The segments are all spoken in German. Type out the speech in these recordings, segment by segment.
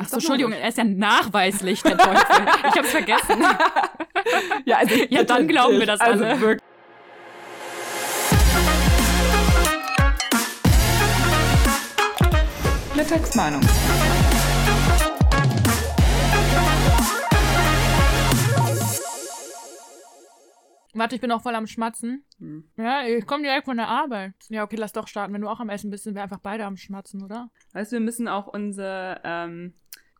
Ach so, Entschuldigung, er ist ja nachweislich der Teufel. ich hab's vergessen. ja, also, ja, dann glauben wir das also alle. Wirklich. Mittagsmeinung. Warte, ich bin auch voll am Schmatzen. Hm. Ja, ich komme direkt von der Arbeit. Ja, okay, lass doch starten. Wenn du auch am Essen bist, sind wir einfach beide am Schmatzen, oder? Weißt du, wir müssen auch unsere ähm,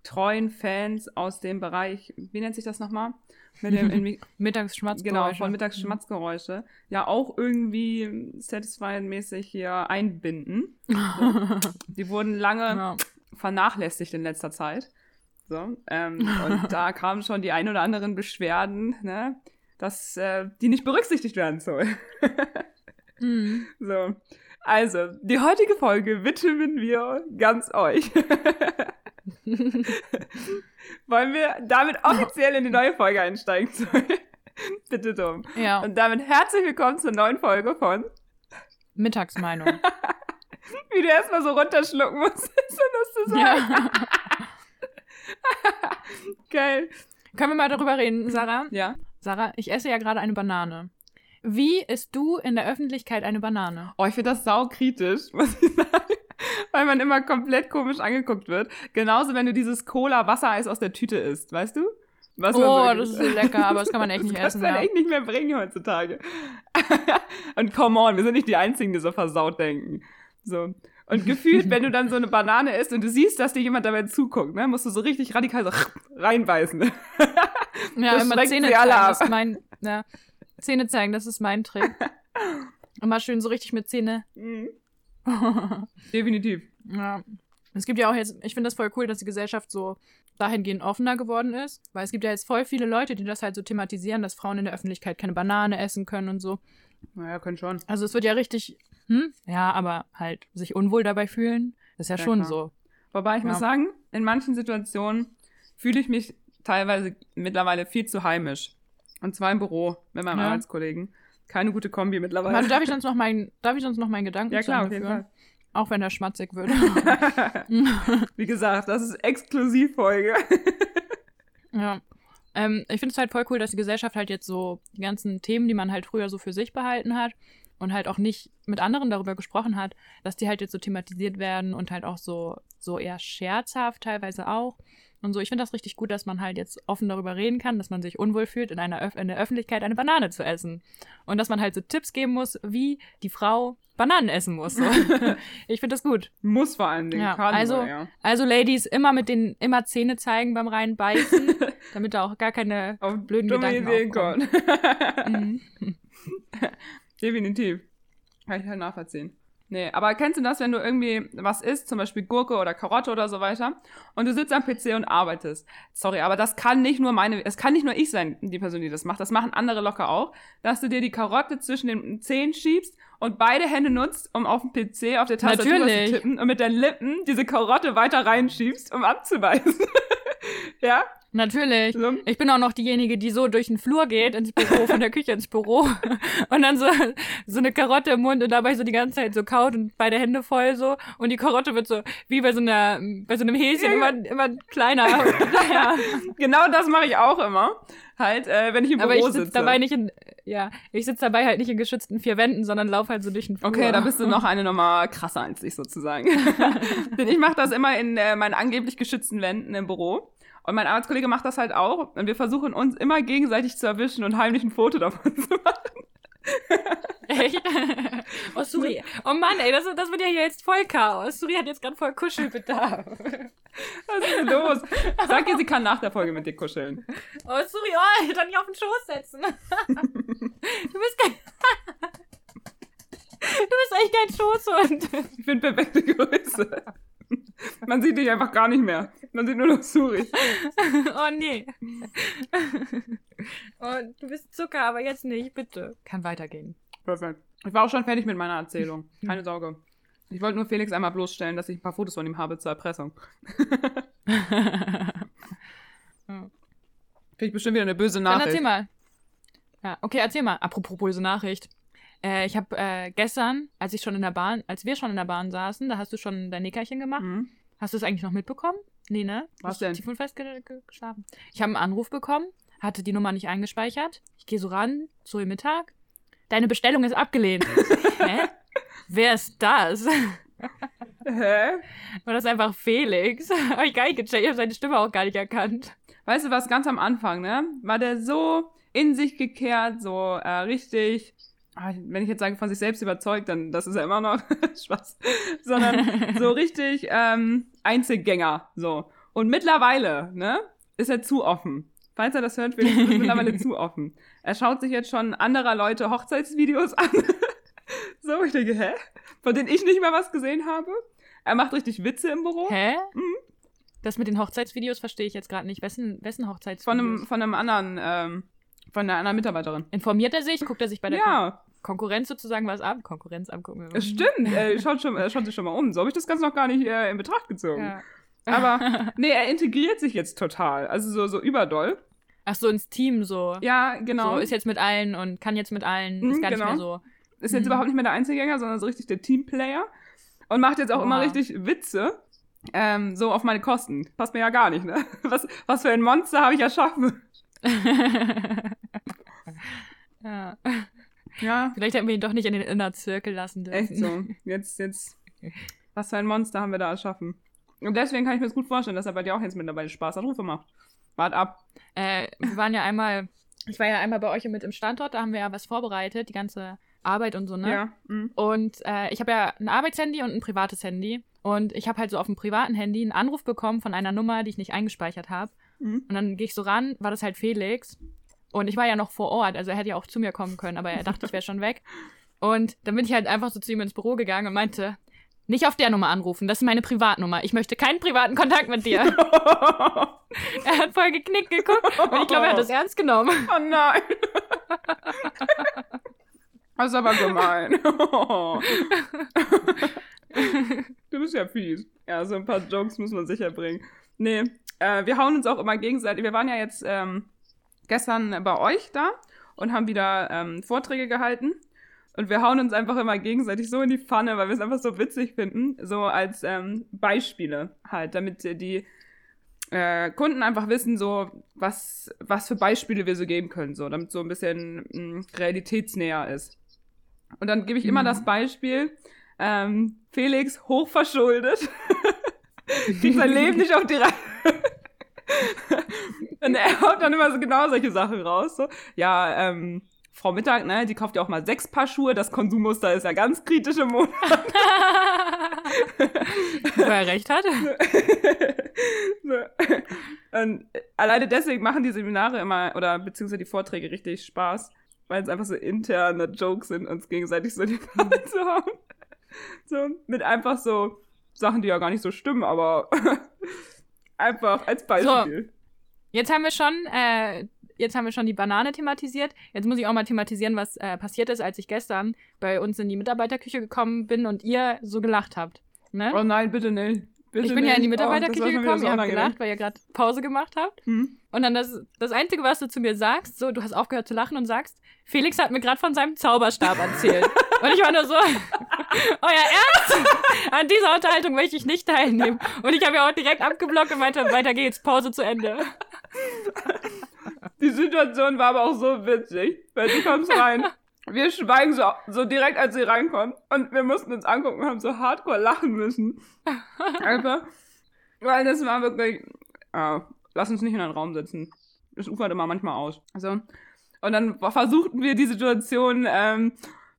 treuen Fans aus dem Bereich, wie nennt sich das nochmal? Mit dem Mittagsschmatzgeräusche. Genau, von Mittagsschmatzgeräusche. Ja, auch irgendwie satisfying-mäßig hier einbinden. So. Die wurden lange Ja. vernachlässigt in letzter Zeit. So, ähm, und da kamen schon die ein oder anderen Beschwerden, ne, dass äh, die nicht berücksichtigt werden soll. Mhm. So. Also, die heutige Folge widmen wir ganz euch. Wollen wir damit offiziell in die neue Folge einsteigen? Bitte dumm. Ja, Und damit herzlich willkommen zur neuen Folge von, Mittagsmeinung. wie du erstmal so runterschlucken musst, um das zu sagen. ja. Geil. Können wir mal darüber reden, Sarah? Ja. Sarah, ich esse ja gerade eine Banane. Wie isst du in der Öffentlichkeit eine Banane? Oh, ich finde das saukritisch, muss ich sagen. Weil man immer komplett komisch angeguckt wird. Genauso, wenn du dieses Cola-Wassereis aus der Tüte isst, weißt du? Was man Oh, das ist so lecker, aber das kann man echt nicht das essen. du dann Ja. echt nicht mehr bringen heutzutage. Und come on, wir sind nicht die Einzigen, die so versaut denken. So. Und gefühlt, wenn du dann so eine Banane isst und du siehst, dass dir jemand dabei zuguckt, ne, musst du so richtig radikal so Ja, reinbeißen. Das immer Zähne zeigen, das ist mein, ja, Zähne zeigen, das ist mein Trick. Immer schön so richtig mit Zähne. Mhm. Definitiv. ja. Es gibt ja auch jetzt, ich finde das voll cool, dass die Gesellschaft so dahingehend offener geworden ist, weil es gibt ja jetzt voll viele Leute, die das halt so thematisieren, dass Frauen in der Öffentlichkeit keine Banane essen können und so. Naja, können schon. Also es wird ja richtig, hm? Ja, aber halt sich unwohl dabei fühlen, ist ja, Ja, schon klar. so. Wobei ich Ja. muss sagen, in manchen Situationen fühle ich mich teilweise mittlerweile viel zu heimisch. Und zwar im Büro mit meinem Ja. Arbeitskollegen. Keine gute Kombi mittlerweile. Warte, darf ich sonst noch meinen, darf ich sonst noch meinen Gedanken ja klar, auf jeden? Fall. Auch wenn er schmatzig wird. Wie gesagt, das ist Exklusivfolge. Ja. Ähm, ich finde es halt voll cool, dass die Gesellschaft halt jetzt so die ganzen Themen, die man halt früher so für sich behalten hat und halt auch nicht mit anderen darüber gesprochen hat, dass die halt jetzt so thematisiert werden und halt auch so, so eher scherzhaft teilweise auch. Und so, ich finde das richtig gut, dass man halt jetzt offen darüber reden kann, dass man sich unwohl fühlt, in, einer Öff in der Öffentlichkeit eine Banane zu essen. Und dass man halt so Tipps geben muss, wie die Frau Bananen essen muss. So. ich finde das gut. Muss vor allen Dingen. Ja, Kann also- ja. Also, Ladies, immer mit den, immer Zähne zeigen beim reinbeißen, damit da auch gar keine Auf blöden dumme Gedanken kommen. Mhm. Definitiv. Kann ich halt nachvollziehen. Nee, aber kennst du das, wenn du irgendwie was isst, zum Beispiel Gurke oder Karotte oder so weiter, und du sitzt am PC und arbeitest? Sorry, aber das kann nicht nur meine, es kann nicht nur ich sein, die Person, die das macht. Das machen andere locker auch, dass du dir die Karotte zwischen den Zähnen schiebst und beide Hände nutzt, um auf dem PC auf der Tastatur Natürlich. zu tippen und mit deinen Lippen diese Karotte weiter reinschiebst, um abzubeißen. ja? Natürlich. Ich bin auch noch diejenige, die so durch den Flur geht, ins Büro, von der Küche ins Büro und dann so, so eine Karotte im Mund und dabei so die ganze Zeit so kaut und beide Hände voll so und die Karotte wird so, wie bei so einer, bei so einem Häschen immer, immer kleiner. ja. Genau das mache ich auch immer. Halt, äh, wenn ich im Aber Büro ich sitze sitze. dabei nicht in, ja, ich sitze dabei halt nicht in geschützten vier Wänden, sondern laufe halt so durch den Flur. Okay, da bist du noch eine Nummer krasser als ich sozusagen. Denn ich mache das immer in äh, meinen angeblich geschützten Wänden im Büro. Und mein Arbeitskollege macht das halt auch. Und wir versuchen uns immer gegenseitig zu erwischen und heimlich ein Foto davon zu machen. Echt? oh, Suri. Oh Mann, ey, das, das wird ja hier jetzt voll Chaos. Suri hat jetzt gerade voll Kuschelbedarf. Was ist denn los? Sag ihr, sie kann nach der Folge mit dir kuscheln. Oh, Suri, oh, ich kann dich auf den Schoß setzen. du bist kein... Du bist echt kein Schoßhund. Ich finde perfekte Größe. Man sieht dich einfach gar nicht mehr. Man sieht nur noch Suri. Oh, nee. Oh, du bist Zucker, aber jetzt nicht, bitte. Kann weitergehen. Perfekt. Ich war auch schon fertig mit meiner Erzählung. Keine Sorge. Ich wollte nur Felix einmal bloßstellen, dass ich ein paar Fotos von ihm habe zur Erpressung. Krieg ich bestimmt wieder eine böse Dann Nachricht. erzähl mal. Ja, okay, erzähl mal. Apropos böse Nachricht. Äh, ich habe äh, gestern, als ich schon in der Bahn, als wir schon in der Bahn saßen, da hast du schon dein Nickerchen gemacht. Mhm. Hast du es eigentlich noch mitbekommen? Nee, ne? Was denn? Tief und fest ge ge geschlafen. Ich habe einen Anruf bekommen, hatte die Nummer nicht eingespeichert. Ich gehe so ran, so im Mittag. Deine Bestellung ist abgelehnt. Hä? Wer ist das? Hä? War das einfach Felix? Hab ich gar nicht gecheckt. Ich habe seine Stimme auch gar nicht erkannt. Weißt du was, ganz am Anfang, ne? War der so in sich gekehrt, so äh, richtig, wenn ich jetzt sage, von sich selbst überzeugt, dann das ist ja immer noch Spaß, sondern so richtig ähm, Einzelgänger, so. Und mittlerweile, ne, ist er zu offen. Falls er das hört, Felix ist mittlerweile zu offen. Er schaut sich jetzt schon anderer Leute Hochzeitsvideos an. so, ich denke, hä? Von denen ich nicht mal was gesehen habe. Er macht richtig Witze im Büro. Hä? Mhm. Das mit den Hochzeitsvideos verstehe ich jetzt gerade nicht. Wessen, wessen Hochzeitsvideos? Von einem, von einem anderen, ähm, von einer anderen Mitarbeiterin. Informiert er sich? Guckt er sich bei der Kon Ja, Konkurrenz sozusagen was ab? Konkurrenz angucken. stimmt. Er schaut, schon, er schaut sich schon mal um. So habe ich das Ganze noch gar nicht äh, in Betracht gezogen. Ja. Aber nee, er integriert sich jetzt total. Also so, so überdoll. Ach so, ins Team so. Ja, genau. So, ist jetzt mit allen und kann jetzt mit allen. Mhm, ist gar genau. nicht mehr so. ist jetzt Mhm. überhaupt nicht mehr der Einzelgänger, sondern so richtig der Teamplayer. Und macht jetzt auch immer Oha. richtig Witze. Ähm, so auf meine Kosten. Passt mir ja gar nicht, ne? Was, was für ein Monster habe ich erschaffen? ja. Ja, Vielleicht hätten wir ihn doch nicht in den Inner Circle lassen dürfen. echt so. Jetzt, jetzt. Was für ein Monster haben wir da erschaffen? Und deswegen kann ich mir das gut vorstellen, dass er bei dir auch jetzt mittlerweile Spaßanrufe macht. Wart ab. Äh, wir waren ja einmal, ich war ja einmal bei euch mit im Standort, da haben wir ja was vorbereitet, die ganze Arbeit und so, ne? Ja. mhm. Und äh, ich habe ja ein Arbeitshandy und ein privates Handy. Und ich habe halt so auf dem privaten Handy einen Anruf bekommen von einer Nummer, die ich nicht eingespeichert habe. Mhm. Und dann gehe ich so ran, war das halt Felix. Und ich war ja noch vor Ort, also er hätte ja auch zu mir kommen können, aber er dachte, ich wäre schon weg. Und dann bin ich halt einfach so zu ihm ins Büro gegangen und meinte, nicht auf der Nummer anrufen, das ist meine Privatnummer. Ich möchte keinen privaten Kontakt mit dir. er hat voll geknickt geguckt und ich glaube, er hat das ernst genommen. Oh nein. Das ist aber gemein. du bist ja fies. Ja, so ein paar Jokes muss man sicher bringen. Nee, äh, wir hauen uns auch immer gegenseitig. Wir waren ja jetzt ähm, gestern bei euch da und haben wieder ähm, Vorträge gehalten. Und wir hauen uns einfach immer gegenseitig so in die Pfanne, weil wir es einfach so witzig finden. So als ähm, Beispiele halt, damit die äh, Kunden einfach wissen, so was, was für Beispiele wir so geben können, so, damit so ein bisschen mh, realitätsnäher ist. Und dann gebe ich immer Mhm. das Beispiel, ähm, Felix hochverschuldet, kriegt sein Leben nicht auf die Reihe. Und er haut dann immer so genau solche Sachen raus. So. Ja, ähm, Frau Mittag, ne, die kauft ja auch mal sechs Paar Schuhe. Das Konsummuster ist ja ganz kritisch im Monat. Wo er recht hat. so. Und alleine deswegen machen die Seminare immer, oder beziehungsweise die Vorträge richtig Spaß, weil es einfach so interne Jokes sind, uns gegenseitig so die Pfanne zu hauen. So, mit einfach so Sachen, die ja gar nicht so stimmen, aber einfach als Beispiel. Jetzt haben wir schon, äh, jetzt haben wir schon die Banane thematisiert. Jetzt muss ich auch mal thematisieren, was äh, passiert ist, als ich gestern bei uns in die Mitarbeiterküche gekommen bin und ihr so gelacht habt. Ne? Oh nein, bitte nicht. Bitte ich bin ja in die nicht. Oh, Mitarbeiterküche wieder gekommen, so ihr habt gelacht, weil ihr gerade Pause gemacht habt. Hm? Und dann das, das Einzige, was du zu mir sagst, so, du hast aufgehört zu lachen und sagst, Felix hat mir gerade von seinem Zauberstab erzählt. und ich war nur so, euer Ernst? An dieser Unterhaltung möchte ich nicht teilnehmen. Und ich habe ja auch direkt abgeblockt und meinte, weiter geht's, Pause zu Ende. Die Situation war aber auch so witzig, weil du kommst rein. Wir schweigen so, so direkt, als sie reinkommt. Und wir mussten uns angucken und haben so hardcore lachen müssen. Einfach. Weil das war wirklich. Äh, lass uns nicht in einen Raum sitzen. Das ufert immer manchmal aus. Also. Und dann versuchten wir die Situation ähm,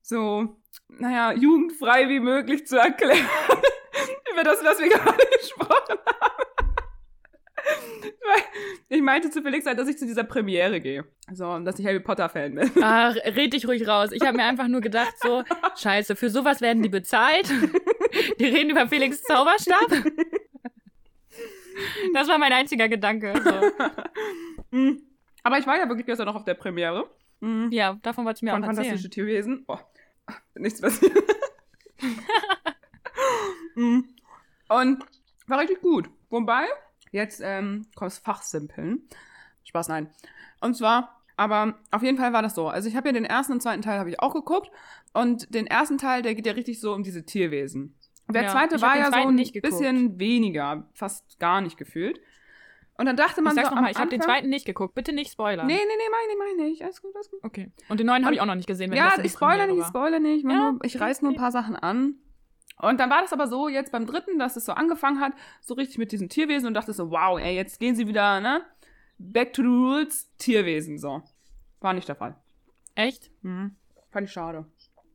so, naja, jugendfrei wie möglich zu erklären. Über das, was wir gerade gesprochen haben. Ich meinte zu Felix halt, dass ich zu dieser Premiere gehe. So, dass ich Harry Potter-Fan bin. Ach, red dich ruhig raus. Ich habe mir einfach nur gedacht, so, scheiße, für sowas werden die bezahlt. Die reden über Felix Zauberstab. Das war mein einziger Gedanke. So. Mm. Aber ich war ja wirklich gestern noch auf der Premiere. Mm. Ja, davon wolltest du mir Von auch erzählen. Fantastische Tierwesen. Oh, nichts passiert. Mm. Und war richtig gut. Wobei, jetzt ähm, kommt das Fachsimpeln. Spaß, nein. Und zwar, aber auf jeden Fall war das so. Also ich habe ja den ersten und zweiten Teil habe ich auch geguckt. Und den ersten Teil, der geht ja richtig so um diese Tierwesen. Der Ja, zweite war ja so ein bisschen weniger, fast gar nicht gefühlt. Und dann dachte man Ich sag's so nochmal, ich habe den zweiten nicht geguckt. Bitte nicht spoilern. Nee, nee, nee, meine ich, meine ich. Alles gut, alles gut. Okay. Und den neuen habe ich auch noch nicht gesehen. Wenn Ja, ich spoilere Premiere nicht, ich war. spoilere nicht. Ich, Ja, nur, ich reiß nur ein paar Sachen an. Und dann war das aber so, jetzt beim dritten, dass es so angefangen hat, so richtig mit diesen Tierwesen und dachte so, wow, ey, jetzt gehen sie wieder, ne? Back to the rules, Tierwesen, so. War nicht der Fall. Echt? Mhm. Fand ich schade.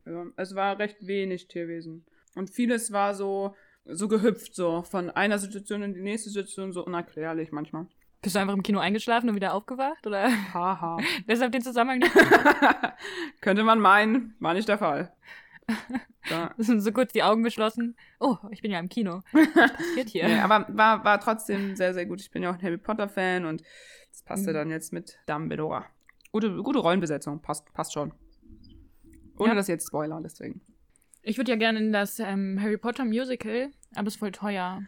Ja, es war recht wenig Tierwesen. Und vieles war so, so gehüpft, so von einer Situation in die nächste Situation, so unerklärlich manchmal. Bist du einfach im Kino eingeschlafen und wieder aufgewacht? Oder Haha. deshalb den Zusammenhang nicht? Könnte man meinen, war nicht der Fall. Ja. so kurz die Augen geschlossen. Oh, ich bin ja im Kino. Was passiert hier? Nee, aber war, war trotzdem sehr, sehr gut. Ich bin ja auch ein Harry Potter-Fan und das passte Mhm. dann jetzt mit Dumbledore. Gute, gute Rollenbesetzung, passt, passt schon. Ohne Ja. dass jetzt Spoiler, deswegen. Ich würde ja gerne in das ähm, Harry Potter Musical, aber es ist voll teuer.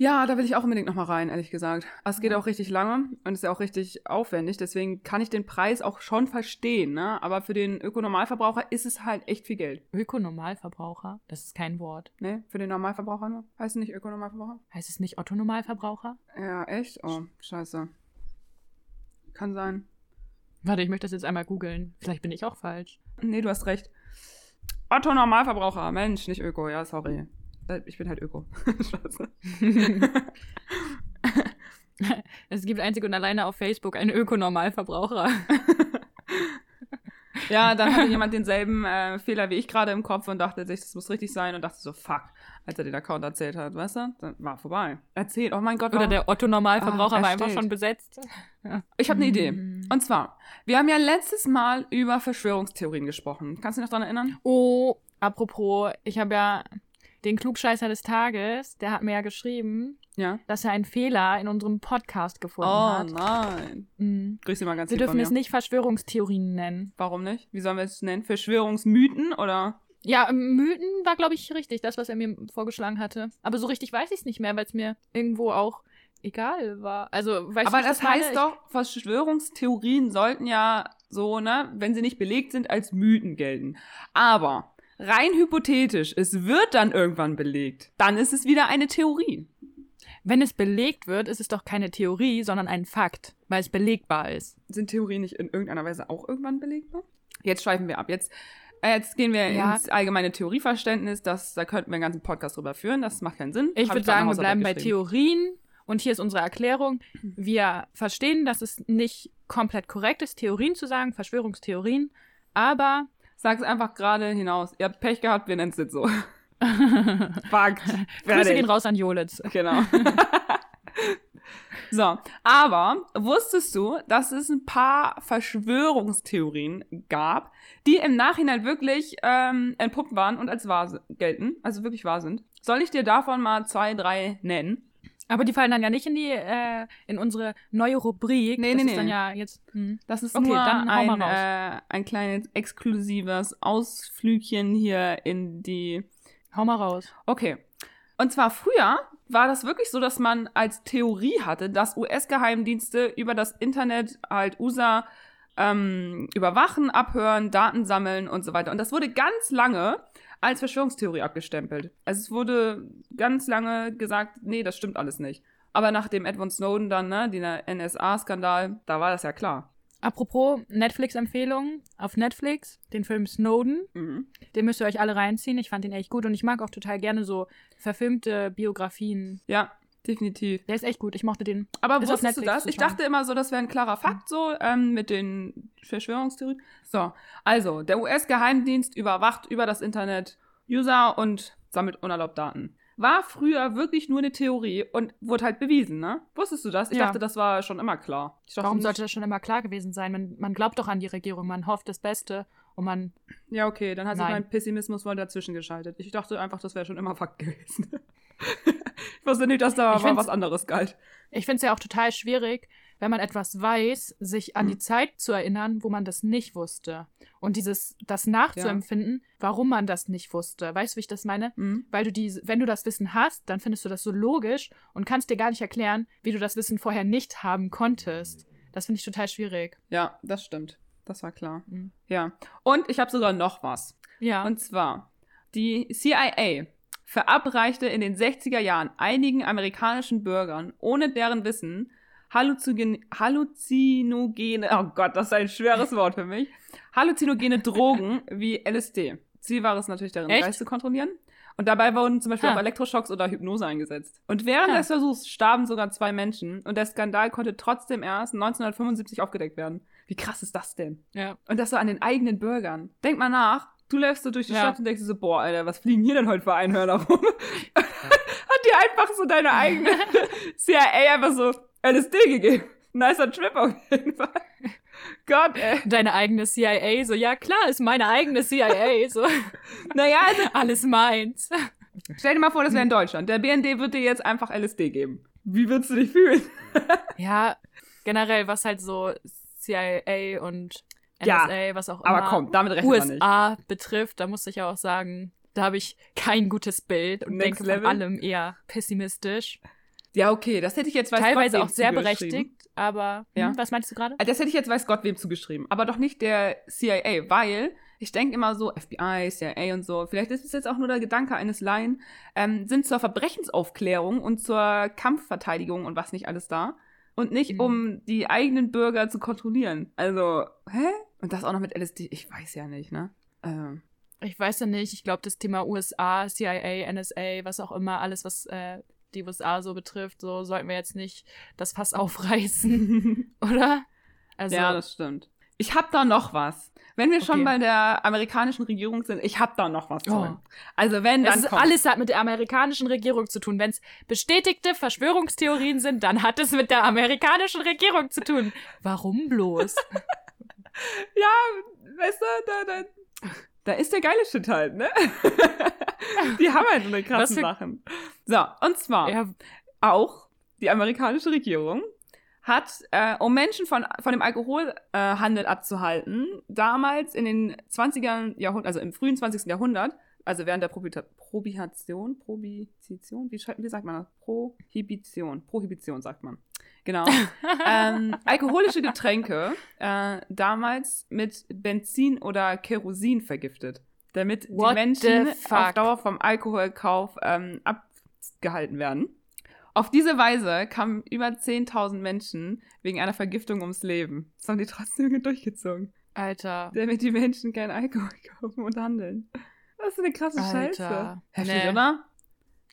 Ja, da will ich auch unbedingt noch mal rein, ehrlich gesagt. Aber es geht auch richtig lange und ist ja auch richtig aufwendig, deswegen kann ich den Preis auch schon verstehen, ne? Aber für den Ökonormalverbraucher ist es halt echt viel Geld. Ökonormalverbraucher? Das ist kein Wort. Ne? Für den Normalverbraucher nur? Heißt es nicht Ökonormalverbraucher? Heißt es nicht Otto-Normalverbraucher? Ja, echt? Oh, scheiße. Kann sein. Warte, ich möchte das jetzt einmal googeln. Vielleicht bin ich auch falsch. Nee, du hast recht. Otto Normalverbraucher. Mensch, nicht Öko. Ja, sorry. Äh, Ich bin halt Öko. Scheiße. Es gibt einzig und alleine auf Facebook einen Ökonormalverbraucher. Ja, dann hatte jemand denselben äh, Fehler wie ich gerade im Kopf und dachte sich, das muss richtig sein und dachte so, fuck, als er den Account erzählt hat, weißt du? Dann war vorbei. Erzählt, oh mein Gott, Oder der Otto-Normalverbraucher Ah, war einfach schon besetzt. Ich habe eine Idee. Mhm. Und zwar, wir haben ja letztes Mal über Verschwörungstheorien gesprochen. Kannst du dich noch dran erinnern? Oh, apropos, ich habe ja den Klugscheißer des Tages, der hat mir ja geschrieben, Ja. dass er einen Fehler in unserem Podcast gefunden Oh hat. nein. Mhm. Grüß dich mal ganz Wir dürfen es nicht Verschwörungstheorien nennen. Warum nicht? Wie sollen wir es nennen? Verschwörungsmythen oder? Ja, Mythen war, glaube ich, richtig, das, was er mir vorgeschlagen hatte. Aber so richtig weiß ich es nicht mehr, weil es mir irgendwo auch egal war. Also, weißt Aber ich das heißt doch, Verschwörungstheorien sollten ja so, ne, wenn sie nicht belegt sind, als Mythen gelten. Aber rein hypothetisch, es wird dann irgendwann belegt, dann ist es wieder eine Theorie. Wenn es belegt wird, ist es doch keine Theorie, sondern ein Fakt, weil es belegbar ist. Sind Theorien nicht in irgendeiner Weise auch irgendwann belegbar? Jetzt schweifen wir ab. Jetzt, jetzt gehen wir Ja. ins allgemeine Theorieverständnis. Das, da könnten wir einen ganten Podcast drüber führen. Das macht keinen Sinn. Ich würde sagen, wir bleiben bei. Theorien. Und hier ist unsere Erklärung. Wir verstehen, dass es nicht komplett korrekt ist, Theorien zu sagen, Verschwörungstheorien. Aber Sag's einfach gerade hinaus. Ihr habt Pech gehabt, wir nennen es jetzt so. Fakt. Grüße gehen raus an Jolitz. Genau. so, aber wusstest du, dass es ein paar Verschwörungstheorien gab, die im Nachhinein wirklich ähm, entpuppt waren und als wahr gelten, also wirklich wahr sind? Soll ich dir davon mal zwei, drei nennen? Aber die fallen dann ja nicht in die, äh, in unsere neue Rubrik. Nee, das nee, ist dann nee. ja jetzt. Hm. Das ist Okay, nur dann ein, äh, ein kleines exklusives Ausflügchen hier in die Hau mal raus. Okay. Und zwar früher war das wirklich so, dass man als Theorie hatte, dass US-Geheimdienste über das Internet halt USA ähm, überwachen, abhören, Daten sammeln und so weiter. Und das wurde ganz lange als Verschwörungstheorie abgestempelt. Also es wurde ganz lange gesagt, nee, das stimmt alles nicht. Aber nach dem Edward Snowden dann, ne, der NSA-Skandal, da war das ja klar. Apropos Netflix-Empfehlung. Auf Netflix, den Film Snowden. Mhm. Den müsst ihr euch alle reinziehen. Ich fand den echt gut und ich mag auch total gerne so verfilmte Biografien. Ja, definitiv. Der ist echt gut. Ich mochte den. Aber Ist wusstest du das? Ich dachte immer so, das wäre ein klarer Fakt so ähm, mit den Verschwörungstheorien. So, also der US-Geheimdienst überwacht über das Internet User und sammelt unerlaubt Daten. War früher wirklich nur eine Theorie und wurde halt bewiesen, ne? Wusstest du das? Ich Ja. dachte, das war schon immer klar. Dachte, Warum sollte das schon immer klar gewesen sein? Man, man glaubt doch an die Regierung, man hofft das Beste und man. Ja, okay, dann hat sich Nein. mein Pessimismus wohl dazwischen geschaltet. Ich dachte einfach, das wäre schon immer Fakt gewesen. ich wusste nicht, dass da mal was anderes galt. Ich finde es ja auch total schwierig, wenn man etwas weiß, sich an Mhm. die Zeit zu erinnern, wo man das nicht wusste. Und dieses, das nachzuempfinden, warum man das nicht wusste. Weißt du, wie ich das meine? Mhm. Weil du die, wenn du das Wissen hast, dann findest du das so logisch und kannst dir gar nicht erklären, wie du das Wissen vorher nicht haben konntest. Das finde ich total schwierig. Ja, das stimmt. Das war klar. Mhm. Ja. Und ich habe sogar noch was. Ja. Und zwar, die CIA verabreichte in den 60er Jahren einigen amerikanischen Bürgern ohne deren Wissen Halluzinogen, Halluzinogene, oh Gott, das ist ein schweres Wort für mich, Halluzinogene Drogen wie LSD. Ziel war es natürlich, deren Echt? Geist zu kontrollieren. Und dabei wurden zum Beispiel Ah. auch Elektroschocks oder Hypnose eingesetzt. Und während Ah. des Versuchs starben sogar zwei Menschen und der Skandal konnte trotzdem erst 1975 aufgedeckt werden. Wie krass ist das denn? Ja. Und das so an den eigenen Bürgern. Denk mal nach, du läufst so durch die Ja. Stadt und denkst dir so, boah, Alter, was fliegen hier denn heute für Einhörner rum? Hat dir einfach so deine eigene CIA einfach so LSD gegeben. Nicer Trip auf jeden Fall. Gott, ey. Deine eigene CIA, so, ja klar, ist meine eigene CIA, so, Naja, also alles meins. stell dir mal vor, das wäre in Deutschland. Der BND wird dir jetzt einfach LSD geben. Wie würdest du dich fühlen? Ja, generell, was halt so CIA und Ja, NSA, was auch Aber immer komm, damit rechnet man nicht. USA betrifft, da muss ich ja auch sagen, da habe ich kein gutes Bild und Next denke level? von allem eher pessimistisch. Ja, okay, das hätte ich jetzt weiß Teilweise Gott, auch sehr berechtigt, aber Ja. hm, was meinst du gerade? Also Das hätte ich jetzt weiß Gott wem zugeschrieben, aber doch nicht der CIA, weil ich denke immer so, FBI, CIA und so, vielleicht ist es jetzt auch nur der Gedanke eines Laien, ähm, sind zur Verbrechensaufklärung und zur Kampfverteidigung und was nicht alles da und nicht Mhm. um die eigenen Bürger zu kontrollieren. Also, hä? Und das auch noch mit LSD, ich weiß ja nicht, ne? Ähm, Ich weiß ja nicht, ich glaube, das Thema USA, CIA, NSA, was auch immer, alles, was äh, die USA so betrifft, so sollten wir jetzt nicht das Fass aufreißen, oder? Also, ja, das stimmt. Ich hab da noch was. Wenn wir schon Okay. bei der amerikanischen Regierung sind, ich hab da noch was. Oh. Also wenn das dann alles hat mit der amerikanischen Regierung zu tun. Wenn es bestätigte Verschwörungstheorien sind, dann hat es mit der amerikanischen Regierung zu tun. Warum bloß? Ja, weißt du, da, da, da ist der geile Shit halt, ne? die haben halt so eine Was krassen für- Sachen. So, und zwar ja, auch die amerikanische Regierung hat, äh, um Menschen von, von dem Alkoholhandel äh, abzuhalten, damals in den 20er Jahrhundert, also im frühen 20. Jahrhundert, also während der Probita Prohibition, Prohibition, wie, schreibt- wie sagt man das? Prohibition, Prohibition sagt man. Genau. ähm, alkoholische Getränke äh, damals mit Benzin oder Kerosin vergiftet, damit What die Menschen auf? Dauer vom Alkoholkauf ähm, abgehalten werden. Auf diese Weise kamen über 10.000 Menschen wegen einer Vergiftung ums Leben. Das haben die trotzdem durchgezogen. Alter. Damit die Menschen keinen Alkohol kaufen und handeln. Das ist eine krasse Scheiße. Alter. Heftig, Nee. oder?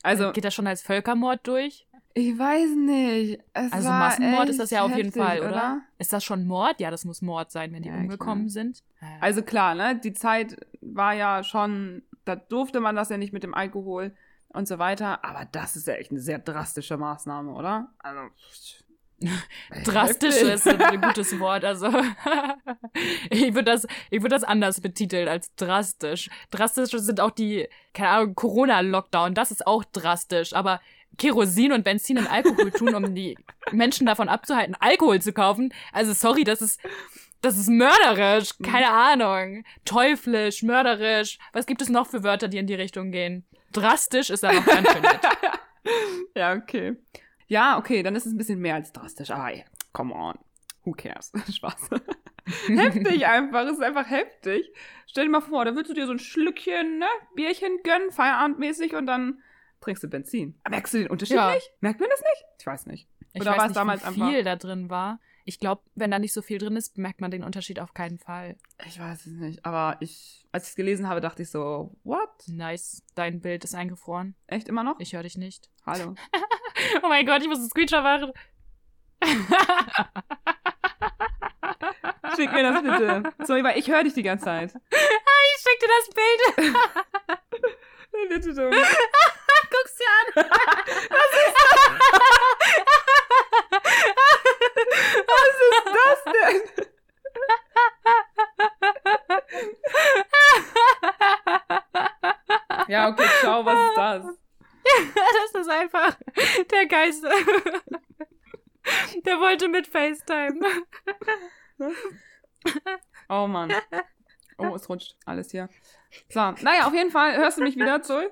Also, Geht das schon als Völkermord durch? Ich weiß nicht. Es Also Massenmord ist das ja auf jeden heftig, Fall, oder? Ist das schon Mord? Ja, das muss Mord sein, wenn die Ja, umgekommen klar. sind. Also klar, ne? Die Zeit war ja schon, da durfte man das ja nicht mit dem Alkohol und so weiter. Aber das ist ja echt eine sehr drastische Maßnahme, oder? Also. Drastisch ist ein gutes Wort. Also ich würde das, ich würde das anders betiteln als drastisch. Drastisch sind auch die, keine Ahnung, Corona-Lockdown. Das ist auch drastisch. Aber Kerosin und Benzin in Alkohol tun, um die Menschen davon abzuhalten, Alkohol zu kaufen. Also sorry, das ist, das ist mörderisch. Keine Ahnung. Teuflisch, mörderisch. Was gibt es noch für Wörter, die in die Richtung gehen? Drastisch ist da noch ganz schön. Ja, okay. Ja, okay, dann ist es ein bisschen mehr als drastisch. Aber ey, come on. Who cares? Spaß. heftig einfach, es ist einfach heftig. Stell dir mal vor, da würdest du dir so ein Schlückchen, ne, Bierchen gönnen, feierabendmäßig und dann trinkst du Benzin. Merkst du den Unterschied Ja. nicht? Merkt man das nicht? Ich weiß nicht. Ich Oder weiß war es nicht, damals wie einfach- viel da drin war. Ich glaube, wenn da nicht so viel drin ist, merkt man den Unterschied auf keinen Fall. Ich weiß es nicht, aber ich, als ich es gelesen habe, dachte ich so, what? Nice. Dein Bild ist eingefroren. Echt immer noch? Ich höre dich nicht. Hallo. Oh mein Gott, ich muss einen Screenshot machen. Schick mir das bitte. Sorry, weil ich höre dich die ganze Zeit. Ich schick dir das Bild. Bitte, du. Guck's dir an. Was ist das denn? Ja, okay, ciao, was ist das? Das ist einfach der Geist. Der wollte mit FaceTime. Oh Mann. Oh, es rutscht alles hier. So, naja, auf jeden Fall hörst du mich wieder, Zoe?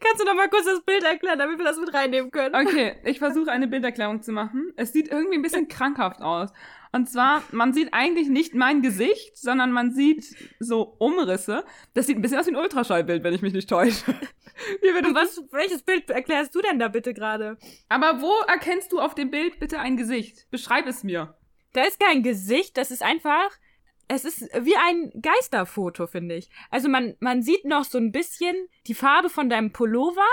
Kannst du noch mal kurz das Bild erklären, damit wir das mit reinnehmen können? Okay, ich versuche eine Bilderklärung zu machen. Es sieht irgendwie ein bisschen krankhaft aus. Und zwar, man sieht eigentlich nicht mein Gesicht, sondern man sieht so Umrisse. Das sieht ein bisschen aus wie ein Ultraschallbild, wenn ich mich nicht täusche. Was, welches Bild erklärst du denn da bitte gerade? Aber wo erkennst du auf dem Bild bitte ein Gesicht? Beschreib es mir. Da ist kein Gesicht, das ist einfach es ist wie ein Geisterfoto, finde ich. Also man, man sieht noch so ein bisschen die Farbe von deinem Pullover,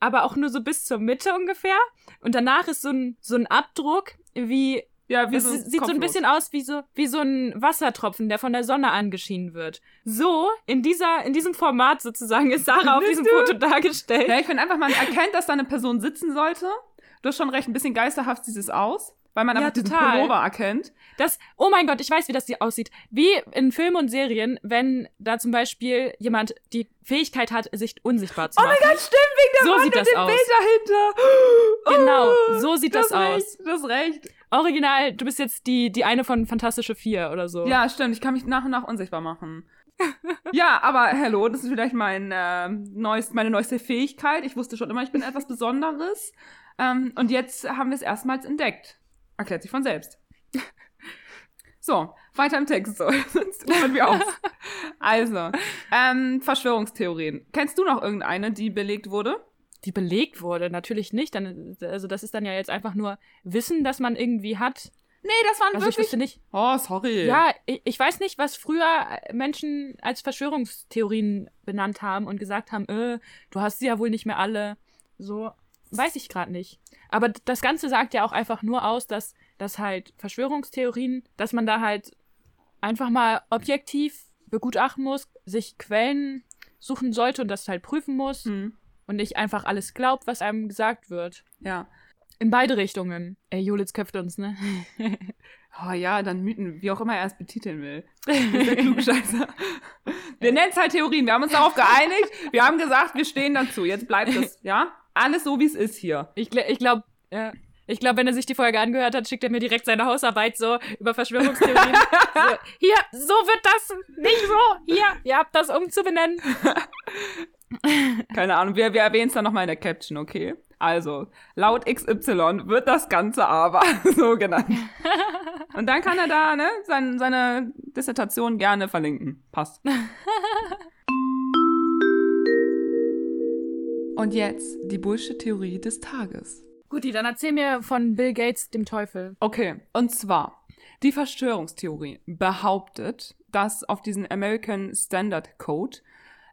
aber auch nur so bis zur Mitte ungefähr. Und danach ist so ein, so ein Abdruck wie. Ja, wie es so sieht kopflos. so ein bisschen aus wie so, wie so ein Wassertropfen, der von der Sonne angeschienen wird. So, in dieser, in diesem Format sozusagen ist Sarah auf diesem Foto dargestellt. Ja, ich finde einfach, man erkennt, dass da eine Person sitzen sollte. Du hast schon recht, ein bisschen geisterhaft sieht es aus weil man ja, einfach total. diesen Pullover erkennt. Das, oh mein Gott, ich weiß, wie das hier aussieht. Wie in Filmen und Serien, wenn da zum Beispiel jemand die Fähigkeit hat, sich unsichtbar zu machen. Oh mein Gott, stimmt, wegen der so Wand sieht das dem aus. Bild dahinter. Genau, oh, so sieht das, das aus. Recht, das recht. Original, du bist jetzt die, die eine von Fantastische Vier oder so. Ja, stimmt, ich kann mich nach und nach unsichtbar machen. ja, aber hallo, das ist vielleicht mein, äh, neuest, meine neueste Fähigkeit. Ich wusste schon immer, ich bin etwas Besonderes. Ähm, und jetzt haben wir es erstmals entdeckt. Erklärt sich von selbst. So, weiter im Text, so. Sonst hören wir auf. Also, ähm, Verschwörungstheorien. Kennst du noch irgendeine, die belegt wurde? Die belegt wurde? Natürlich nicht. Dann, also, das ist dann ja jetzt einfach nur Wissen, das man irgendwie hat. Nee, das waren also wirklich. Ich nicht. Oh, sorry. Ja, ich, ich, weiß nicht, was früher Menschen als Verschwörungstheorien benannt haben und gesagt haben, äh, du hast sie ja wohl nicht mehr alle. So, weiß ich gerade nicht. Aber das Ganze sagt ja auch einfach nur aus, dass, dass halt Verschwörungstheorien, dass man da halt einfach mal objektiv begutachten muss, sich Quellen suchen sollte und das halt prüfen muss mhm. und nicht einfach alles glaubt, was einem gesagt wird. Ja. In beide Richtungen. Ey, Julitz köpft uns, ne? oh ja, dann Mythen, wie auch immer er es betiteln will. Klugscheißer. Wir nennen es halt Theorien. Wir haben uns darauf geeinigt. Wir haben gesagt, wir stehen dazu. Jetzt bleibt es, ja? Alles so, wie es ist hier. Ich, ich glaube, ja. Ich glaube, wenn er sich die Folge angehört hat, schickt er mir direkt seine Hausarbeit so über Verschwörungstheorien. so, hier, so wird das nicht so. Hier, ihr habt das umzubenennen. Keine Ahnung, wir, wir erwähnen es dann nochmal in der Caption, okay? Also, laut XY wird das Ganze aber so genannt. Und dann kann er da ne, sein, seine Dissertation gerne verlinken. Passt. Und jetzt die Bullshit-Theorie des Tages. Guti, dann erzähl mir von Bill Gates, dem Teufel. Okay, und zwar, die Verschwörungstheorie behauptet, dass auf diesen American Standard Code,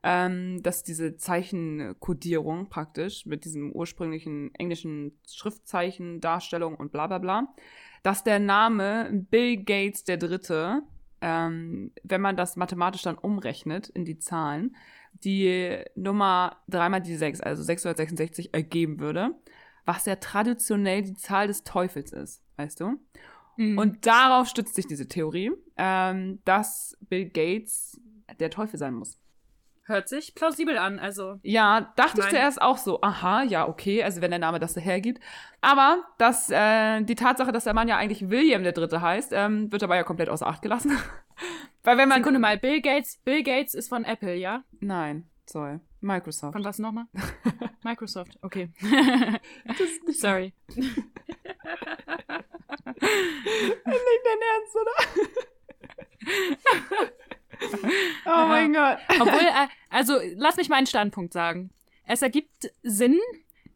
ähm, dass diese Zeichenkodierung praktisch mit diesem ursprünglichen englischen Schriftzeichen, Darstellung und bla bla bla, dass der Name Bill Gates der Dritte, ähm, wenn man das mathematisch dann umrechnet in die Zahlen, die Nummer dreimal die 6, also 666, ergeben würde, was ja traditionell die Zahl des Teufels ist, weißt du? Mhm. Und darauf stützt sich diese Theorie, ähm, dass Bill Gates der Teufel sein muss. Hört sich plausibel an, also. Ja, dachte ich, zuerst auch so, aha, ja, okay, also wenn der Name das hergibt. Aber dass, äh, die Tatsache, dass der Mann ja eigentlich William der Dritte heißt, ähm, wird dabei ja komplett außer Acht gelassen. Weil wenn man. Sekunde mal, Bill Gates, Bill Gates ist von Apple, ja? Nein, sorry. Microsoft. Von was nochmal? Microsoft, okay. Sorry. nicht dein Ernst, oder? oh mein Gott. Obwohl, äh, also lass mich meinen Standpunkt sagen. Es ergibt Sinn,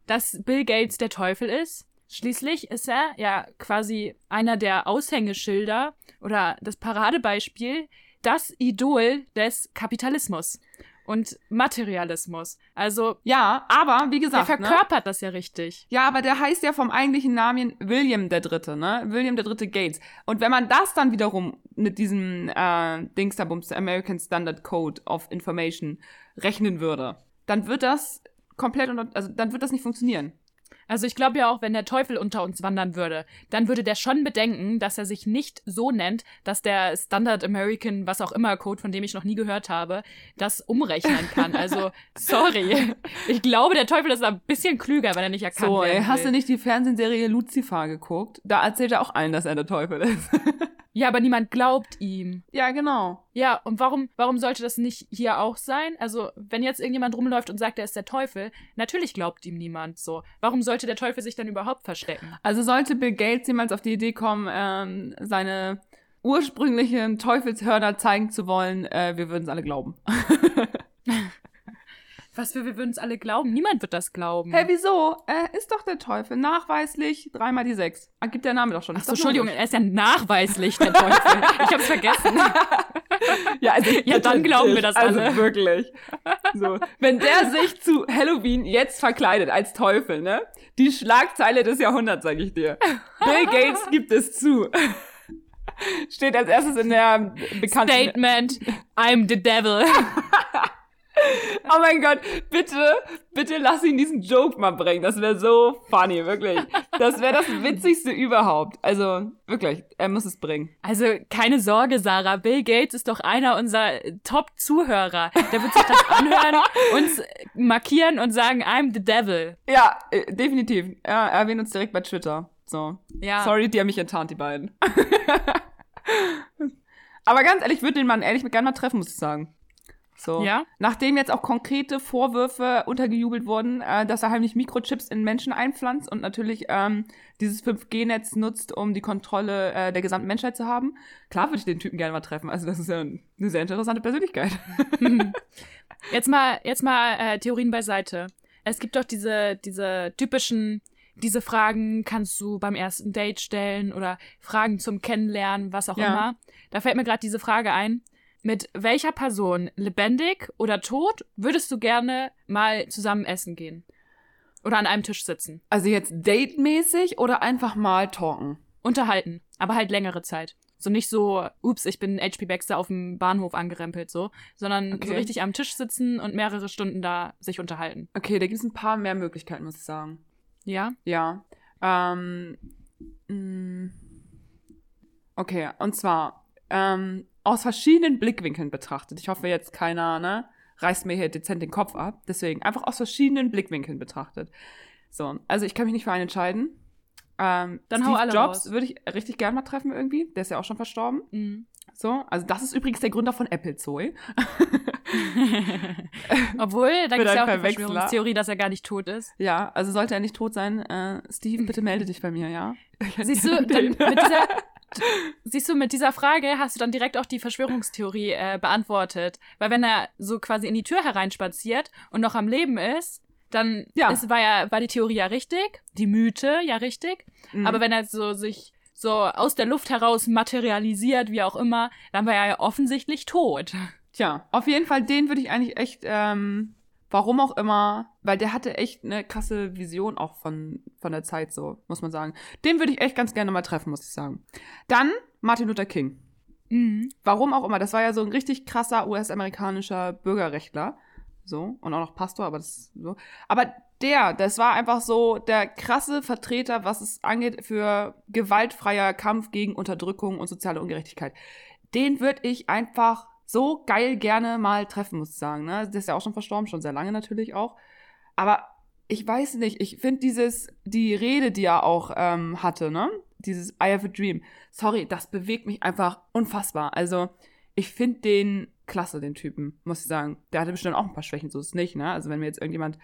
dass Bill Gates der Teufel ist. Schließlich ist er ja quasi einer der Aushängeschilder oder das Paradebeispiel, das Idol des Kapitalismus und Materialismus. Also ja, aber wie gesagt, der ne? verkörpert ne? das ja richtig. Ja, aber der heißt ja vom eigentlichen Namen William der Dritte, ne? William der Dritte Gates. Und wenn man das dann wiederum mit diesem äh, Dingsabums American Standard Code of Information rechnen würde, dann wird das komplett unter, also dann wird das nicht funktionieren. Also ich glaube ja auch, wenn der Teufel unter uns wandern würde, dann würde der schon bedenken, dass er sich nicht so nennt, dass der Standard American, was auch immer, Code, von dem ich noch nie gehört habe, das umrechnen kann. Also, sorry. Ich glaube, der Teufel ist ein bisschen klüger, wenn er nicht erkannt so, ey, hast du nicht die Fernsehserie Lucifer geguckt? Da erzählt er auch allen, dass er der Teufel ist. Ja, aber niemand glaubt ihm. Ja, genau. Ja, und warum, warum sollte das nicht hier auch sein? Also, wenn jetzt irgendjemand rumläuft und sagt, er ist der Teufel, natürlich glaubt ihm niemand so. Warum sollte der Teufel sich dann überhaupt verstecken? Also sollte Bill Gates jemals auf die Idee kommen, ähm, seine ursprünglichen Teufelshörner zeigen zu wollen, äh, wir würden es alle glauben. Was für, wir würden es alle glauben? Niemand wird das glauben. Hä, wieso? Äh, ist doch der Teufel. Nachweislich dreimal die sechs. Ah, gibt der Name doch schon. Ach so, Entschuldigung, er ist ja nachweislich der Teufel. ich hab's vergessen. Ja, also, Ja, dann glauben wir das also alle. wirklich. So. Wenn der sich zu Halloween jetzt verkleidet als Teufel, ne? Die Schlagzeile des Jahrhunderts, sag ich dir. Bill Gates gibt es zu. Steht als erstes in der bekannten... Statement, I'm the devil. Oh mein Gott, bitte, bitte lass ihn diesen Joke mal bringen. Das wäre so funny, wirklich. Das wäre das Witzigste überhaupt. Also, wirklich, er muss es bringen. Also keine Sorge, Sarah. Bill Gates ist doch einer unserer Top-Zuhörer. Der wird sich das anhören, uns markieren und sagen, I'm the devil. Ja, äh, definitiv. Ja, er erwähnt uns direkt bei Twitter. So. Ja. Sorry, die haben mich enttarnt, die beiden. Aber ganz ehrlich, ich würde den Mann ehrlich gerne mal treffen, muss ich sagen. So. Ja? Nachdem jetzt auch konkrete Vorwürfe untergejubelt wurden, äh, dass er heimlich Mikrochips in Menschen einpflanzt und natürlich ähm, dieses 5G-Netz nutzt, um die Kontrolle äh, der gesamten Menschheit zu haben. Klar würde ich den Typen gerne mal treffen. Also das ist ja eine sehr interessante Persönlichkeit. Jetzt mal, jetzt mal äh, Theorien beiseite. Es gibt doch diese, diese typischen, diese Fragen kannst du beim ersten Date stellen oder Fragen zum Kennenlernen, was auch Ja. immer. Da fällt mir gerade diese Frage ein. Mit welcher Person, lebendig oder tot, würdest du gerne mal zusammen essen gehen? Oder an einem Tisch sitzen? Also jetzt datemäßig oder einfach mal talken? Unterhalten, aber halt längere Zeit. So nicht so, ups, ich bin HP Baxter auf dem Bahnhof angerempelt, so, sondern Okay. so richtig am Tisch sitzen und mehrere Stunden da sich unterhalten. Okay, da gibt es ein paar mehr Möglichkeiten, muss ich sagen. Ja? Ja. Ähm, mh. okay, und zwar ähm, aus verschiedenen Blickwinkeln betrachtet. Ich hoffe jetzt keiner, ne, reißt mir hier dezent den Kopf ab. Deswegen einfach aus verschiedenen Blickwinkeln betrachtet. So, also ich kann mich nicht für einen entscheiden. Ähm, Dann Steve hau alle Jobs würde ich richtig gern mal treffen irgendwie. Der ist ja auch schon verstorben. Mhm. So, also das ist übrigens der Gründer von Apple Zoe. Obwohl, da gibt es ja auch die. Verschwörungstheorie, dass er gar nicht tot ist. Ja, also sollte er nicht tot sein, äh, Steve, bitte melde dich bei mir, ja? Siehst du, mit dieser, siehst du, mit dieser Frage hast du dann direkt auch die Verschwörungstheorie äh, beantwortet. Weil wenn er so quasi in die Tür hereinspaziert und noch am Leben ist, dann Ja. ist, war ja, war die Theorie ja richtig, die Mythe ja richtig. Mhm. Aber wenn er so sich so aus der Luft heraus materialisiert, wie auch immer, dann war er ja offensichtlich tot. Tja, auf jeden Fall, den würde ich eigentlich echt, ähm, warum auch immer, weil der hatte echt eine krasse Vision auch von, von der Zeit, so, muss man sagen. Den würde ich echt ganz gerne mal treffen, muss ich sagen. Dann Martin Luther King. Mhm. Warum auch immer, das war ja so ein richtig krasser US-amerikanischer Bürgerrechtler. So, und auch noch Pastor, aber das so. Aber der, das war einfach so der krasse Vertreter, was es angeht für gewaltfreier Kampf gegen Unterdrückung und soziale Ungerechtigkeit. Den würde ich einfach so geil gerne mal treffen, muss ich sagen. Ne? Der ist ja auch schon verstorben, schon sehr lange natürlich auch. Aber ich weiß nicht, ich finde dieses, die Rede, die er auch ähm, hatte, ne? Dieses I have a dream. Sorry, das bewegt mich einfach unfassbar. Also, ich finde den klasse, den Typen, muss ich sagen. Der hatte bestimmt auch ein paar Schwächen, so ist es nicht, ne? Also, wenn mir jetzt irgendjemand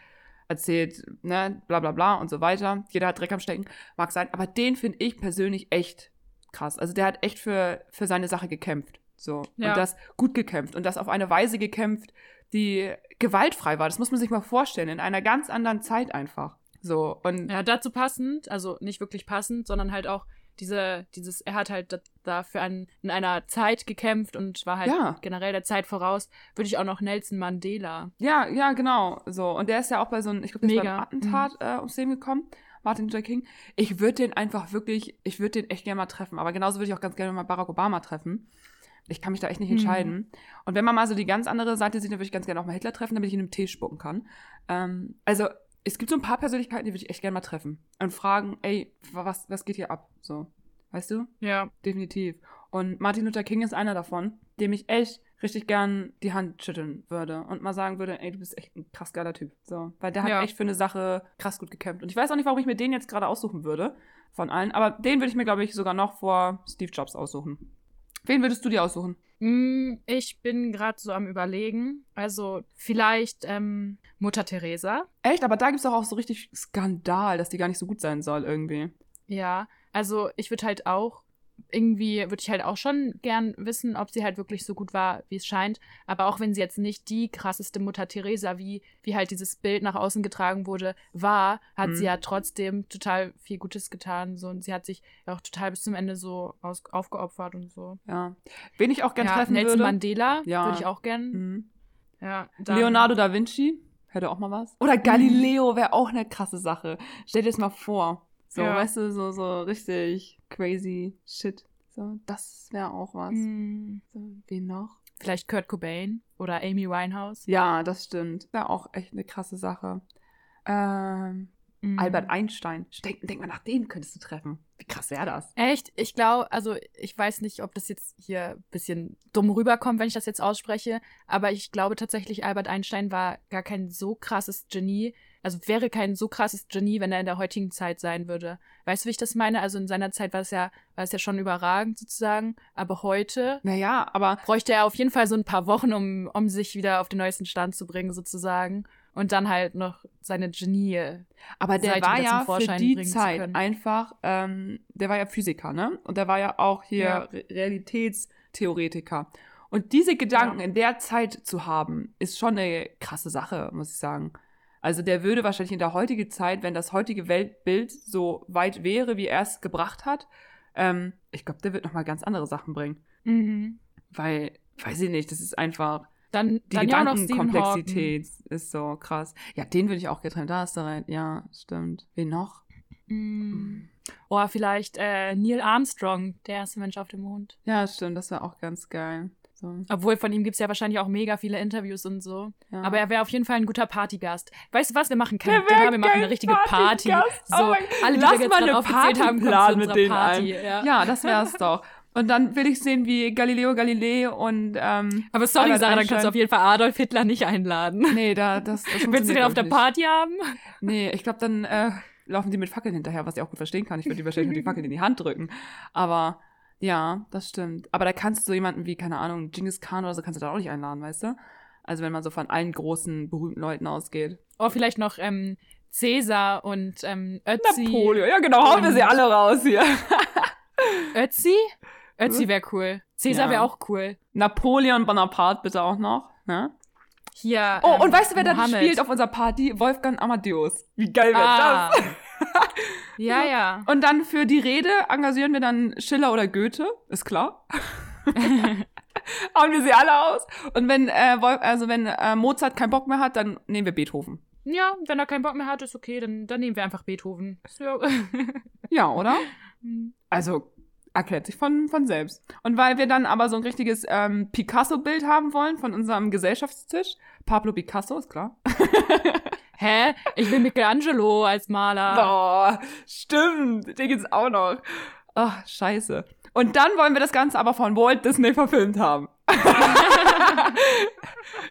erzählt, ne, bla bla bla und so weiter, jeder hat Dreck am Stecken, mag sein, aber den finde ich persönlich echt krass. Also, der hat echt für, für seine Sache gekämpft. So. Ja. Und das gut gekämpft. Und das auf eine Weise gekämpft, die gewaltfrei war. Das muss man sich mal vorstellen, in einer ganz anderen Zeit einfach. So. Und Ja, dazu passend, also nicht wirklich passend, sondem halt auch diese, dieses, er hat halt da- da für einen, in einer Zeit gekämpft und war halt Ja. generell der Zeit voraus, würde ich auch noch Nelson Mandela. Ja, ja, genau. So. Und der ist ja auch bei so einem, ich glaube, der ist beim Mega. Attentat äh, ums Leben gekommen. Martin Luther King. Ich würde den einfach wirklich, ich würde den echt gerne mal treffen. Aber genauso würde ich auch ganz gerne mal Barack Obama treffen. Ich kann mich da echt nicht Mhm. entscheiden. Und wenn man mal so die ganz andere Seite sieht, dann würde ich ganz gerne auch mal Hitler treffen, damit ich in einem Tee spucken kann. Ähm, also, es gibt so ein paar Persönlichkeiten, die würde ich echt gerne mal treffen. Und fragen, ey, was, was geht hier ab? So. Weißt du? Ja. Definitiv. Und Martin Luther King ist einer davon, dem ich echt richtig gern die Hand schütteln würde und mal sagen würde, ey, du bist echt ein krass geiler Typ. So, weil der hat Ja. echt für eine Sache krass gut gekämpft. Und ich weiß auch nicht, warum ich mir den jetzt gerade aussuchen würde von allen, aber den würde ich mir, glaube ich, sogar noch vor Steve Jobs aussuchen. Wen würdest du dir aussuchen? Mm, Ich bin gerade so am Überlegen. Also vielleicht ähm, Mutter Teresa. Echt? Aber da gibt's doch auch so richtig Skandal, dass die gar nicht so gut sein soll irgendwie. Ja, also ich würde halt auch irgendwie würde ich halt auch schon gern wissen, ob sie halt wirklich so gut war, wie es scheint. Aber auch wenn sie jetzt nicht die krasseste Mutter Teresa, wie, wie halt dieses Bild nach außen getragen wurde, war, hat Mhm. sie ja trotzdem total viel Gutes getan. So, und sie hat sich ja auch total bis zum Ende so aus, aufgeopfert und so. Ja. Wen ich auch gern ja, treffen Nelson würde. Mandela Ja. würde ich auch gern. Mhm. Ja, Leonardo da Vinci. Hätte auch mal was. Oder Galileo wäre auch eine krasse Sache. Stell dir das mal vor. So, Ja. weißt du, so, so richtig crazy shit. So, das wäre auch was. Mm, So, wen noch? Vielleicht Kurt Cobain oder Amy Winehouse. Ja, das stimmt. Wäre auch echt eine krasse Sache. Ähm, Mm. Albert Einstein. Denk, denk mal, nach dem könntest du treffen. Wie krass wäre das? Echt? Ich glaube, also ich weiß nicht, ob das jetzt hier ein bisschen dumm rüberkommt, wenn ich das jetzt ausspreche, aber ich glaube tatsächlich, Albert Einstein war gar kein so krasses Genie, also wäre kein so krasses Genie, wenn er in der heutigen Zeit sein würde. Weißt du, wie ich das meine? Also in seiner Zeit war es ja, war es ja schon überragend sozusagen, aber heute Naja, aber bräuchte er auf jeden Fall so ein paar Wochen, um, um sich wieder auf den neuesten Stand zu bringen sozusagen und dann halt noch seine Genie. Aber der Seite war ja für die Zeit einfach, ähm, der war ja Physiker, ne? Und der war ja auch hier Ja. Re Realitätstheoretiker. Und diese Gedanken Ja. in der Zeit zu haben, ist schon eine krasse Sache, muss ich sagen. Also der würde wahrscheinlich in der heutigen Zeit, wenn das heutige Weltbild so weit wäre, wie er es gebracht hat, ähm, ich glaube, der wird nochmal ganz andere Sachen bringen. Mhm. Weil, weiß ich nicht, das ist einfach, Dann, die dann ja. Gedankenkomplexität ist so krass. Ja, den würde ich auch getrennt. Da hast du recht. Ja, stimmt. Wen noch? Mm. Oh, vielleicht äh, Neil Armstrong, der erste Mensch auf dem Mond. Ja, stimmt. Das wäre auch ganz geil. So, Obwohl von ihm gibt's ja wahrscheinlich auch mega viele Interviews und so. ja. Aber er wäre auf jeden Fall ein guter Partygast. Weißt du was, wir machen wär Dinner, wir machen eine richtige Party. So, Oh alle, die Lass wir jetzt mal eine haben, Party zu unserer mit denen Party. ein. Ja. ja, das wär's doch. Und dann will ich sehen, wie Galileo Galilei und ähm, Aber sorry, Sarah, dann kannst du auf jeden Fall Adolf Hitler nicht einladen. Nee, da, das, das Willst du den auf der. Party haben? Nee, ich glaube, dann äh, laufen die mit Fackeln hinterher, was ich auch gut verstehen kann. Ich würde die wahrscheinlich nur die Fackeln in die Hand drücken. Aber ja, das stimmt. Aber da kannst du so jemanden wie, keine Ahnung, Genghis Khan oder so, kannst du da auch nicht einladen, weißt du? Also wenn man so von allen großen, berühmten Leuten ausgeht. Oh, vielleicht noch ähm, Cäsar und ähm, Ötzi. Napoleon, ja genau, hauen wir sie alle raus hier. Ötzi? Ötzi wäre cool. Cäsar Ja. wäre auch cool. Napoleon Bonaparte bitte auch noch, ne? Hier. Oh, ähm, und weißt du, wer Mohammed. spielt auf unserer Party? Wolfgang Amadeus. Wie geil wäre Ah. das? Ja, ja. Und dann für die Rede engagieren wir dann Schiller oder Goethe, ist klar. Hauen wir sie alle aus. Und wenn, äh, Wolf, also wenn äh, Mozart keinen Bock mehr hat, dann nehmen wir Beethoven. Ja, wenn er keinen Bock mehr hat, ist okay, dann, dann nehmen wir einfach Beethoven. Ja. Ja, oder? Also erklärt sich von, von selbst. Und weil wir dann aber so ein richtiges ähm, Picasso-Bild haben wollen von unserem Gesellschaftstisch, Pablo Picasso, ist klar. Hä? Ich will Michelangelo als Maler. Boah, stimmt, den gibt's auch noch. Ach, scheiße. Und dann wollen wir das Ganze aber von Walt Disney verfilmt haben.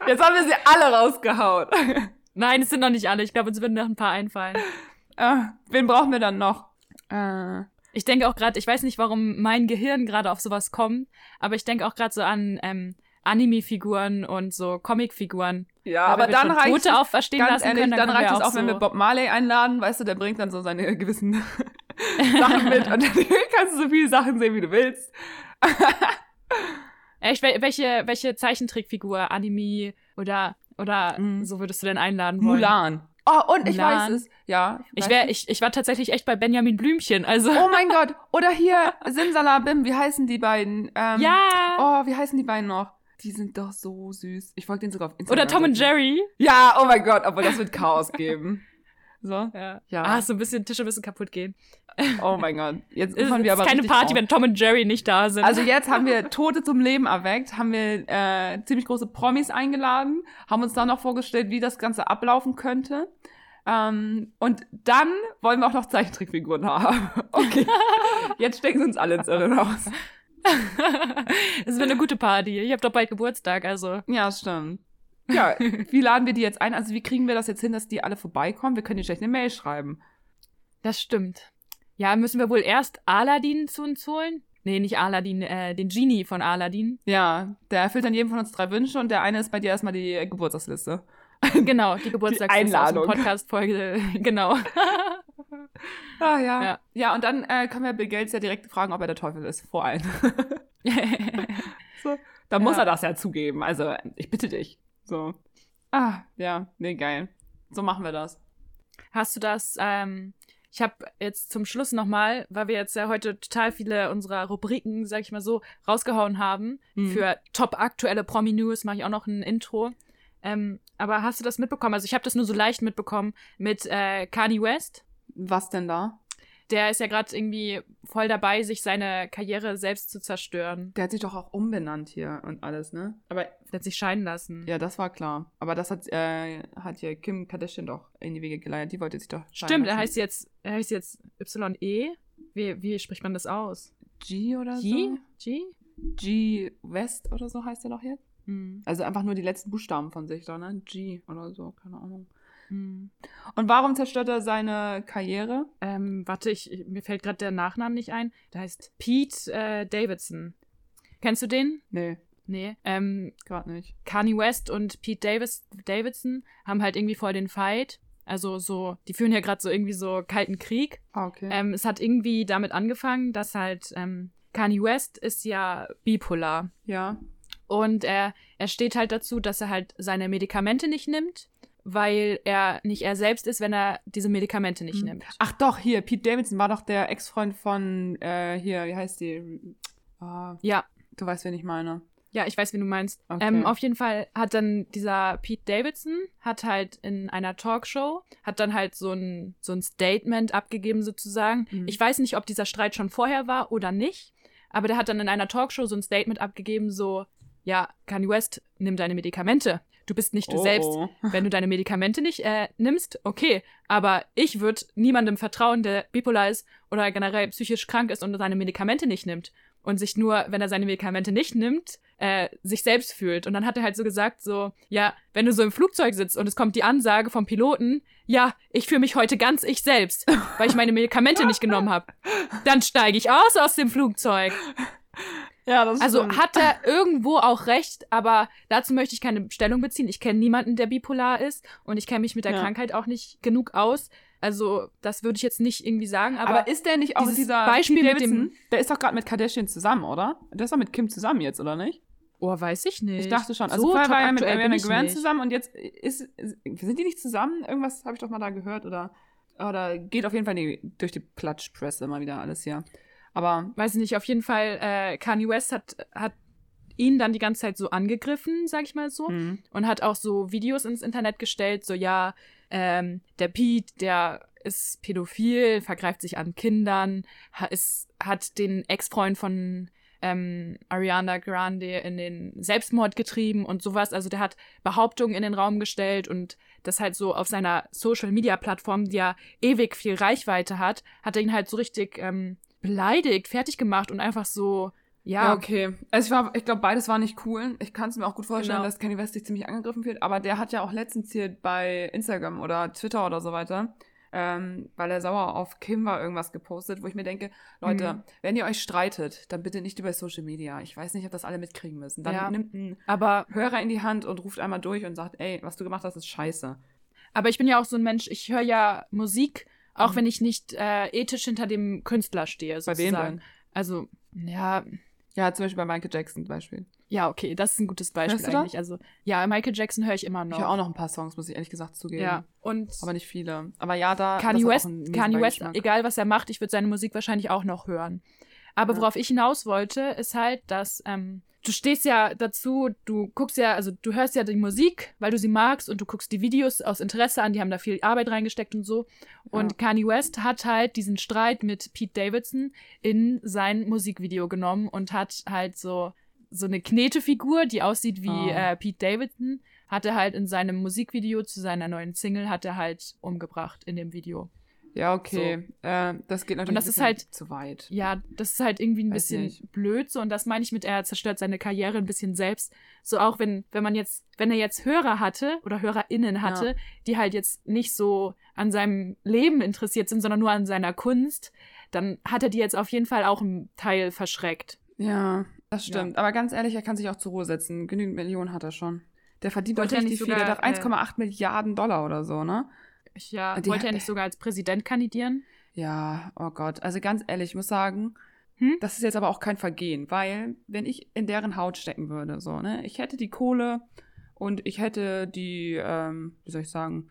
Jetzt haben wir sie alle rausgehauen. Nein, es sind noch nicht alle. Ich glaube, uns würden noch ein paar einfallen. Äh, wen brauchen wir dann noch? Äh, Ich denke auch gerade, ich weiß nicht, warum mein Gehirn gerade auf sowas kommt, aber ich denke auch gerade so an ähm, Anime-Figuren und so Comic-Figuren. Ja, aber wenn dann reicht Tote auferstehen ganz lassen ehrlich, können, dann, dann, reicht es auch, wenn so wir Bob Marley einladen, weißt du, der bringt dann so seine gewissen Sachen mit und dann kannst du so viele Sachen sehen, wie du willst. Echt, wel- welche, welche Zeichentrickfigur, Anime oder, oder Mhm. so würdest du denn einladen wollen? Mulan. Oh, und ich Mulan. weiß es. Ja. Ich, wär, ich, ich war tatsächlich echt bei Benjamin Blümchen, also. Oh mein Gott. Oder hier, Simsalabim, wie heißen die beiden? Ähm, ja! Oh, wie heißen die beiden noch? Die sind doch so süß. Ich folge denen sogar auf Instagram. Oder Tom und Jerry. Ja, oh mein Gott, aber das wird Chaos geben. So. Ja. Ja. Ah, so ein bisschen Tische bisschen kaputt gehen. Oh mein Gott. Jetzt ist wir aber keine richtig Party, auf. wenn Tom und Jerry nicht da sind. Also jetzt haben wir Tote zum Leben erweckt, haben wir äh, ziemlich große Promis eingeladen, haben uns dann noch vorgestellt, wie das Ganze ablaufen könnte. Ähm, und dann wollen wir auch noch Zeichentrickfiguren haben. Okay. Jetzt stecken sie uns alle ins Irre raus. Es wird eine gute Party. Ich habe doch bald Geburtstag, also. Ja, stimmt. Ja, wie laden wir die jetzt ein? Also wie kriegen wir das jetzt hin, dass die alle vorbeikommen? Wir können die schlecht eine Mail schreiben. Das stimmt. Ja, müssen wir wohl erst Aladdin zu uns holen? Nee, nicht Aladdin, äh, den Genie von Aladdin. Ja, der erfüllt dann jedem von uns drei Wünsche und der eine ist bei dir erstmal die Geburtstagsliste. genau, die Geburtstagsliste Einladung. Podcast-Folge, genau. Ah, ja. Ja. Ja, und dann äh, können wir Bill Gates ja direkt fragen, ob er der Teufel ist, vor allem. so, dann muss Ja. er das ja zugeben. Also, ich bitte dich. So. Ah, ja, nee, geil. So machen wir das. Hast du das, ähm, ich habe jetzt zum Schluss nochmal, weil wir jetzt ja heute total viele unserer Rubriken, sag ich mal so, rausgehauen haben, Mhm. für top aktuelle Promi-News mache ich auch noch ein Intro. Ähm, aber hast du das mitbekommen? Also ich habe das nur so leicht mitbekommen mit äh, Kanye West. Was denn da? Der ist ja gerade irgendwie voll dabei, sich seine Karriere selbst zu zerstören. Der hat sich doch auch umbenannt hier und alles, ne? Aber Der hat sich scheiden lassen. ja, das war klar. Aber das hat, äh, hat hier Kim Kardashian doch in die Wege geleitet. Die wollte sich doch scheiden Stimmt, er lassen. heißt jetzt, er heißt jetzt YE. Wie, wie spricht man das aus? G oder G? so? G? G West oder so heißt er doch jetzt? Hm. Also einfach nur die letzten Buchstaben von sich da, ne? G oder so, keine Ahnung. Hm. Und warum zerstört er seine Karriere? Ähm, warte, ich, mir fällt gerade der Nachname nicht ein. Der heißt Pete äh, Davidson. Kennst du den? Nee, Nee. Ähm, gerade nicht. Kanye West und Pete Davis, Davidson haben halt irgendwie voll den Fight. Also so, die führen ja gerade so irgendwie so kalten Krieg. Ah, okay. Ähm, es hat irgendwie damit angefangen, dass halt ähm, Kanye West ist ja bipolar. ja. Und er, er steht halt dazu, dass er halt seine Medikamente nicht nimmt, weil er nicht er selbst ist, wenn er diese Medikamente nicht Hm. nimmt. Ach doch, hier, Pete Davidson war doch der Ex-Freund von, äh, hier, wie heißt die? Ah, Ja, du weißt, wen ich meine. Ja, ich weiß, wie du meinst. Okay. Ähm, auf jeden Fall hat dann dieser Pete Davidson hat halt in einer Talkshow hat dann halt so ein so ein Statement abgegeben sozusagen. Mhm. Ich weiß nicht, ob dieser Streit schon vorher war oder nicht, aber der hat dann in einer Talkshow so ein Statement abgegeben so ja, Kanye West, nimm deine Medikamente. Du bist nicht du Oh, selbst. oh. Wenn du deine Medikamente nicht äh, nimmst, okay. Aber ich würde niemandem vertrauen, der bipolar ist oder generell psychisch krank ist und seine Medikamente nicht nimmt. Und sich nur, wenn er seine Medikamente nicht nimmt, äh, sich selbst fühlt. Und dann hat er halt so gesagt, so, ja, wenn du so im Flugzeug sitzt und es kommt die Ansage vom Piloten, ja, ich fühle mich heute ganz ich selbst, weil ich meine Medikamente nicht genommen habe. Dann steige ich aus aus dem Flugzeug. Ja, das Also stimmt. hat er irgendwo auch recht, aber dazu möchte ich keine Stellung beziehen. Ich kenne niemanden, der bipolar ist und ich kenne mich mit der Ja. Krankheit auch nicht genug aus. Also das würde ich jetzt nicht irgendwie sagen, aber, Aber, ist der nicht auch dieser Beispiel Pete mit dem-? Der ist doch gerade mit Kardashian zusammen, oder? Der ist doch mit Kim zusammen jetzt, oder nicht? oh, weiß ich nicht. Ich dachte schon. Also So vorher war er mit Ariana Grande zusammen und jetzt ist, sind die nicht zusammen? Irgendwas habe ich doch mal da gehört oder oder geht auf jeden Fall die, durch die Klatschpresse mal wieder alles hier. Aber Weiß ich nicht, auf jeden Fall, äh, Kanye West hat, hat ihn dann die ganze Zeit so angegriffen, sag ich mal so. mh. und hat auch so Videos ins Internet gestellt, so ja, ähm, der Pete, der ist pädophil, vergreift sich an Kindern, ha, ist, hat den Ex-Freund von ähm, Ariana Grande in den Selbstmord getrieben und sowas. Also der hat Behauptungen in den Raum gestellt und das halt so auf seiner Social-Media-Plattform, die ja ewig viel Reichweite hat, hat er ihn halt so richtig ähm, beleidigt, fertig gemacht und einfach so, ja, Ja, okay. Also ich, war- ich glaube, beides war nicht cool. Ich kann es mir auch gut vorstellen, Genau. dass Kanye West sich ziemlich angegriffen fühlt. Aber der hat ja auch letztens hier bei Instagram oder Twitter oder so weiter, ähm, weil er sauer auf Kim war, irgendwas gepostet, wo ich mir denke, Leute, Mhm. wenn ihr euch streitet, dann bitte nicht über Social Media. Ich weiß nicht, ob das alle mitkriegen müssen. Dann Ja. nimmt einen aber Hörer in die Hand und ruft einmal durch und sagt, ey, was du gemacht hast, ist scheiße. Aber ich bin ja auch so ein Mensch, ich höre ja Musik, auch Mhm. wenn ich nicht äh, ethisch hinter dem Künstler stehe. Bei Sozusagen. wem denn? Also, ja, Ja, zum Beispiel bei Michael Jackson zum Beispiel. ja, okay, das ist ein gutes Beispiel du eigentlich. Also, ja, Michael Jackson höre ich immer noch. Ich höre auch noch ein paar Songs, muss ich ehrlich gesagt zugeben. Ja, und Aber nicht viele. Aber ja, da. Kanye West, Kanye West, egal was er macht, ich würde seine Musik wahrscheinlich auch noch hören. Aber Ja. worauf ich hinaus wollte, ist halt, dass ähm, du stehst ja dazu, du guckst ja, also du hörst ja die Musik, weil du sie magst und du guckst die Videos aus Interesse an, die haben da viel Arbeit reingesteckt und so. Und Kanye West hat halt diesen Streit mit Pete Davidson in sein Musikvideo genommen und hat halt so so eine Knetefigur, die aussieht wie Oh. äh, Pete Davidson, hat er halt in seinem Musikvideo zu seiner neuen Single hat er halt umgebracht in dem Video. Ja, okay. Äh, das geht natürlich das ein ist halt- zu weit. Ja, das ist halt irgendwie ein Weiß bisschen nicht. blöd so und das meine ich mit, er zerstört seine Karriere ein bisschen selbst. So auch wenn, wenn man jetzt, wenn er jetzt Hörer hatte oder HörerInnen hatte, Ja. die halt jetzt nicht so an seinem Leben interessiert sind, sondern nur an seiner Kunst, dann hat er die jetzt auf jeden Fall auch einen Teil verschreckt. Ja, das stimmt. Aber ganz ehrlich, er kann sich auch zur Ruhe setzen. Genügend Millionen hat er schon. Der verdient doch Wollte richtig viel. Der doch 1,8 Milliarden Dollar oder so, ne? Ich, ja, Die- wollte er nicht sogar als Präsident kandidieren? Ja, oh Gott. Also ganz ehrlich, ich muss sagen, Hm? das ist jetzt aber auch kein Vergehen, weil wenn ich in deren Haut stecken würde, so, ne, ich hätte die Kohle und ich hätte die, ähm, wie soll ich sagen,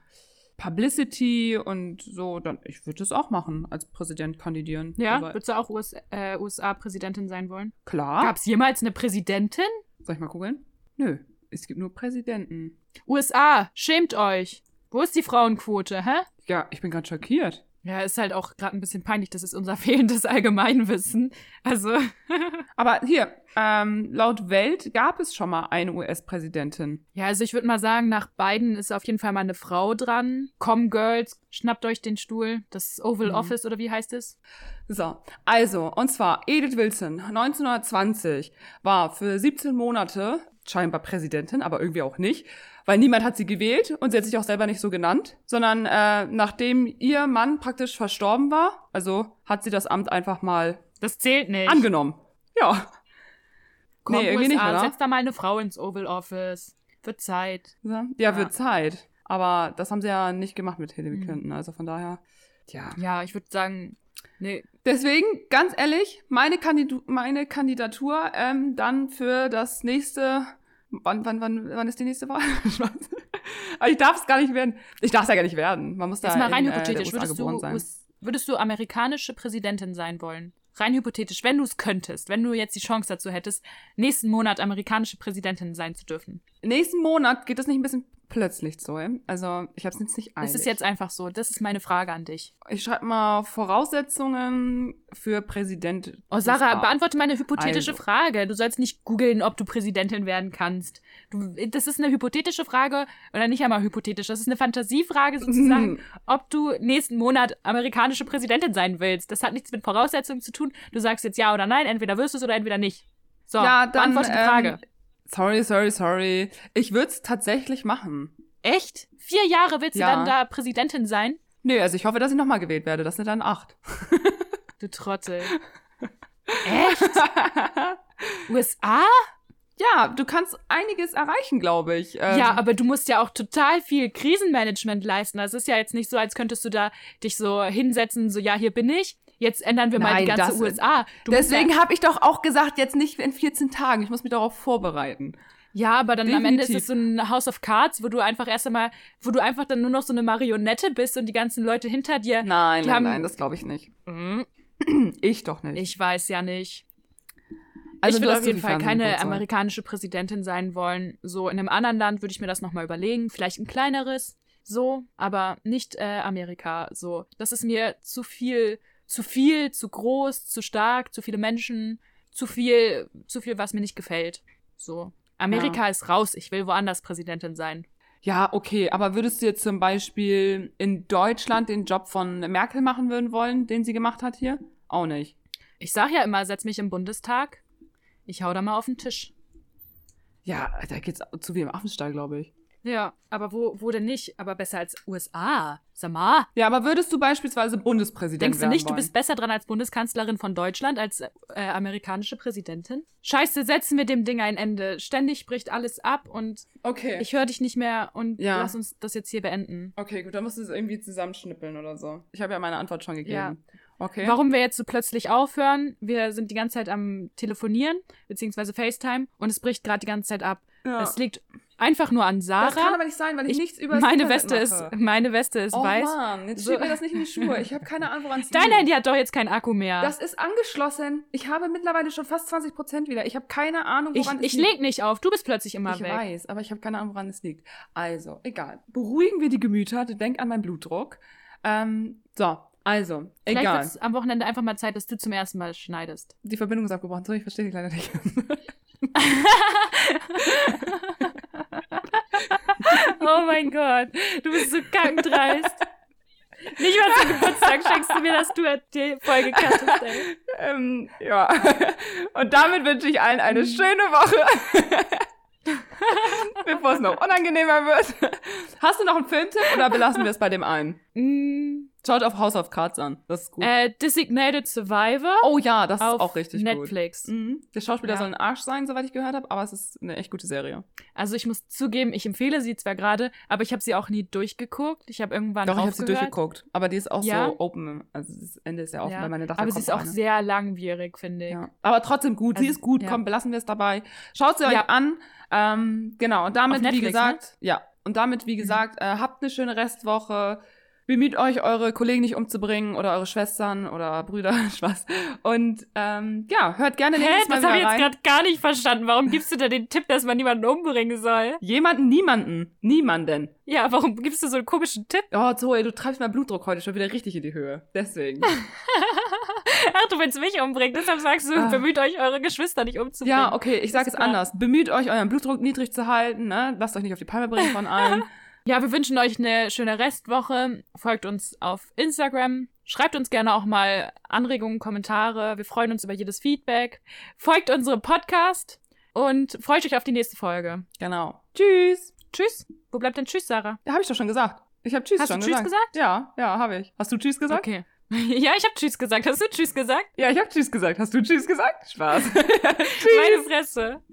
Publicity und so, dann, ich würde es auch machen, als Präsident kandidieren. Ja, Aber, würdest du auch US, äh, USA-Präsidentin sein wollen? klar. Gab es jemals eine Präsidentin? Soll ich mal gucken? Nö, es gibt nur Präsidenten. USA, schämt euch. Wo ist die Frauenquote, hä? Ja, ich bin gerade schockiert. Ja, ist halt auch gerade ein bisschen peinlich, das ist unser fehlendes Allgemeinwissen. Also, Aber hier, ähm, laut Welt gab es schon mal eine US-Präsidentin. ja, also ich würde mal sagen, nach Biden ist auf jeden Fall mal eine Frau dran. Komm, Girls, schnappt euch den Stuhl. Das Oval Mhm. Office oder wie heißt es? So, also, und zwar Edith Wilson, 1920, war für 17 Monate scheinbar Präsidentin, aber irgendwie auch nicht, weil niemand hat sie gewählt und sie hat sich auch selber nicht so genannt, sondern äh, nachdem ihr Mann praktisch verstorben war, also hat sie das Amt einfach mal Das zählt nicht. angenommen. Ja. Komm, nee, irgendwie USA, nicht, oder? setz da mal eine Frau ins Oval Office. Wird Zeit. Ja, Ja. wird Zeit. Aber das haben sie ja nicht gemacht mit Hillary Mhm. Clinton, also von daher, tja. Ja, ich würde sagen, nee, Deswegen, ganz ehrlich, meine, Kandidu meine Kandidatur ähm, dann für das nächste. Wann, wann, wann, wann ist die nächste Wahl? Aber ich darf es gar nicht werden. Ich darf es ja gar nicht werden. Man muss da Jetzt mal rein in, äh, hypothetisch, USA würdest du. US würdest du amerikanische Präsidentin sein wollen? Rein hypothetisch, wenn du es könntest, wenn du jetzt die Chance dazu hättest, nächsten Monat amerikanische Präsidentin sein zu dürfen. Nächsten Monat geht das nicht ein bisschen plötzlich so. ey? Also ich habe es jetzt nicht eilig. Es ist jetzt einfach so. Das ist meine Frage an dich. Ich schreibe mal Voraussetzungen für Präsident. Oh, Sarah, beantworte meine hypothetische Also. Frage. Du sollst nicht googeln, ob du Präsidentin werden kannst. Du, das ist eine hypothetische Frage, oder nicht einmal hypothetisch, das ist eine Fantasiefrage sozusagen, ob du nächsten Monat amerikanische Präsidentin sein willst. Das hat nichts mit Voraussetzungen zu tun. Du sagst jetzt ja oder nein, entweder wirst du es oder entweder nicht. So, Ja, dann, beantworte die Frage. ähm, Sorry, sorry, sorry. Ich würde es tatsächlich machen. Echt? Vier Jahre willst du Ja. dann da Präsidentin sein? Nö, also ich hoffe, dass ich nochmal gewählt werde. Das sind dann acht. Du Trottel. Echt? USA? Ja, du kannst einiges erreichen, glaube ich. Ähm, Ja, aber du musst ja auch total viel Krisenmanagement leisten. Das ist ja jetzt nicht so, als könntest du da dich so hinsetzen, so ja, hier bin ich. Jetzt ändern wir mal Nein, die ganze USA. Du Deswegen ja, habe ich doch auch gesagt, jetzt nicht in 14 Tagen. Ich muss mich darauf vorbereiten. ja, aber dann am Ende ist definitiv. es so ein House of Cards, wo du einfach erst einmal, wo du einfach dann nur noch so eine Marionette bist und die ganzen Leute hinter dir. Nein, nein, haben- nein, das glaube ich nicht. Mhm. Ich doch nicht. Ich weiß ja nicht. Also ich würde auf jeden Fall keine amerikanische Präsidentin sein wollen. So in einem anderen Land würde ich mir das nochmal überlegen. Vielleicht ein kleineres, so, aber nicht äh, Amerika. So, das ist mir zu viel, zu viel, zu groß, zu stark, zu viele Menschen, zu viel, zu viel, was mir nicht gefällt. So. Amerika ist raus. Ich will woanders Präsidentin sein. Ja, okay, aber würdest du jetzt zum Beispiel in Deutschland den Job von Merkel machen würden wollen, den sie gemacht hat hier? Auch nicht. Ich sag ja immer, setz mich im Bundestag. Ich hau da mal auf den Tisch. Ja, da geht's zu wie im Affenstall, glaube ich. Ja, aber wo, wo denn nicht? Aber besser als USA. Sag mal. Ja, aber würdest du beispielsweise Bundespräsident Denkst du nicht, du wollen? bist besser dran als Bundeskanzlerin von Deutschland, als äh, amerikanische Präsidentin? Scheiße, setzen wir dem Ding ein Ende. Ständig bricht alles ab und Okay. ich höre dich nicht mehr und Ja. lass uns das jetzt hier beenden. okay, gut, dann musst du es irgendwie zusammenschnippeln oder so. Ich habe ja meine Antwort schon gegeben. Ja. Okay. Warum wir jetzt so plötzlich aufhören? Wir sind die ganze Zeit am Telefonieren, beziehungsweise FaceTime und es bricht gerade die ganze Zeit ab. Ja. Es liegt einfach nur an Sarah. Das kann aber nicht sein, weil ich, Ich- nichts über meine Internet Weste ist, mache. meine Weste ist Oh weiß. Mann, jetzt So. steht mir das nicht in die Schuhe. Ich habe keine Ahnung, woran es Dein liegt. Handy hat doch jetzt keinen Akku mehr. Das ist angeschlossen. Ich habe mittlerweile schon fast 20 Prozent wieder. Ich habe keine Ahnung, ich woran ich es liegt. leg nicht auf, du bist plötzlich immer ich weg. weiß, aber ich habe keine Ahnung, woran es liegt. Also, egal. Beruhigen wir die Gemüter. Denk an meinen Blutdruck. Ähm, so, also, Vielleicht egal. es am Wochenende einfach mal Zeit, dass du zum ersten Mal schneidest. Die Verbindung ist abgebrochen. Sorry, ich verstehe dich leider nicht. Oh mein Gott, du bist so kackendreist. Nicht mal zum Geburtstag schenkst du mir, dass du die Folge kattest, ey. ähm, ja. Und damit wünsche ich allen eine schöne Woche. Bevor es noch unangenehmer wird. Hast du noch einen Filmtipp oder belassen wir es bei dem einen? Mm, Schaut auf House of Cards an. Das ist gut. Äh, Designated Survivor oh ja, das ist auch richtig gut. Netflix. Mhm. Der Schauspieler Ja. soll ein Arsch sein, soweit ich gehört habe, aber es ist eine echt gute Serie. Also ich muss zugeben, ich empfehle sie zwar gerade, aber ich habe sie auch nie durchgeguckt. Ich habe irgendwann Doch, ich habe sie durchgeguckt. Aber die ist auch Ja? so open. Also das Ende ist ja offen, Ja. weil meine dachte, aber sie ist auch eine. sehr langwierig, finde ich. Ja. Aber trotzdem gut. sie Also, ist gut. Komm, belassen wir es dabei. Schaut sie euch Ja. an. Ähm, genau. Und damit, Netflix, wie ne? gesagt, ja. Und damit, wie gesagt, äh, habt eine schöne Restwoche. Bemüht euch, eure Kollegen nicht umzubringen oder eure Schwestern oder Brüder, Spaß. Und ähm, ja, hört gerne Hä, nächstes Mal das habe ich jetzt gerade gar nicht verstanden. Warum gibst du da den Tipp, dass man niemanden umbringen soll? Jemanden, niemanden, niemanden. Ja, warum gibst du so einen komischen Tipp? Oh, Zoe, du treibst meinen Blutdruck heute schon wieder richtig in die Höhe. Deswegen. Ach, du willst mich umbringen, deshalb sagst du, Ah. bemüht euch, eure Geschwister nicht umzubringen. ja, okay, ich sage es anders. Bemüht euch, euren Blutdruck niedrig zu halten. Ne? Lasst euch nicht auf die Palme bringen von allen. Ja, wir wünschen euch eine schöne Restwoche. Folgt uns auf Instagram. Schreibt uns gerne auch mal Anregungen, Kommentare. Wir freuen uns über jedes Feedback. Folgt unserem Podcast und freut euch auf die nächste Folge. genau. Tschüss. Tschüss. Wo bleibt denn Tschüss, Sarah? Ja, habe ich doch schon gesagt. Ich habe Tschüss Hast du schon Tschüss gesagt. gesagt? Ja, ja, habe ich. Hast du Tschüss gesagt? Okay. Ja, ich habe Tschüss gesagt. Hast du Tschüss gesagt? Ja, ich habe Tschüss gesagt. Hast du Tschüss gesagt? Spaß. Meine Fresse.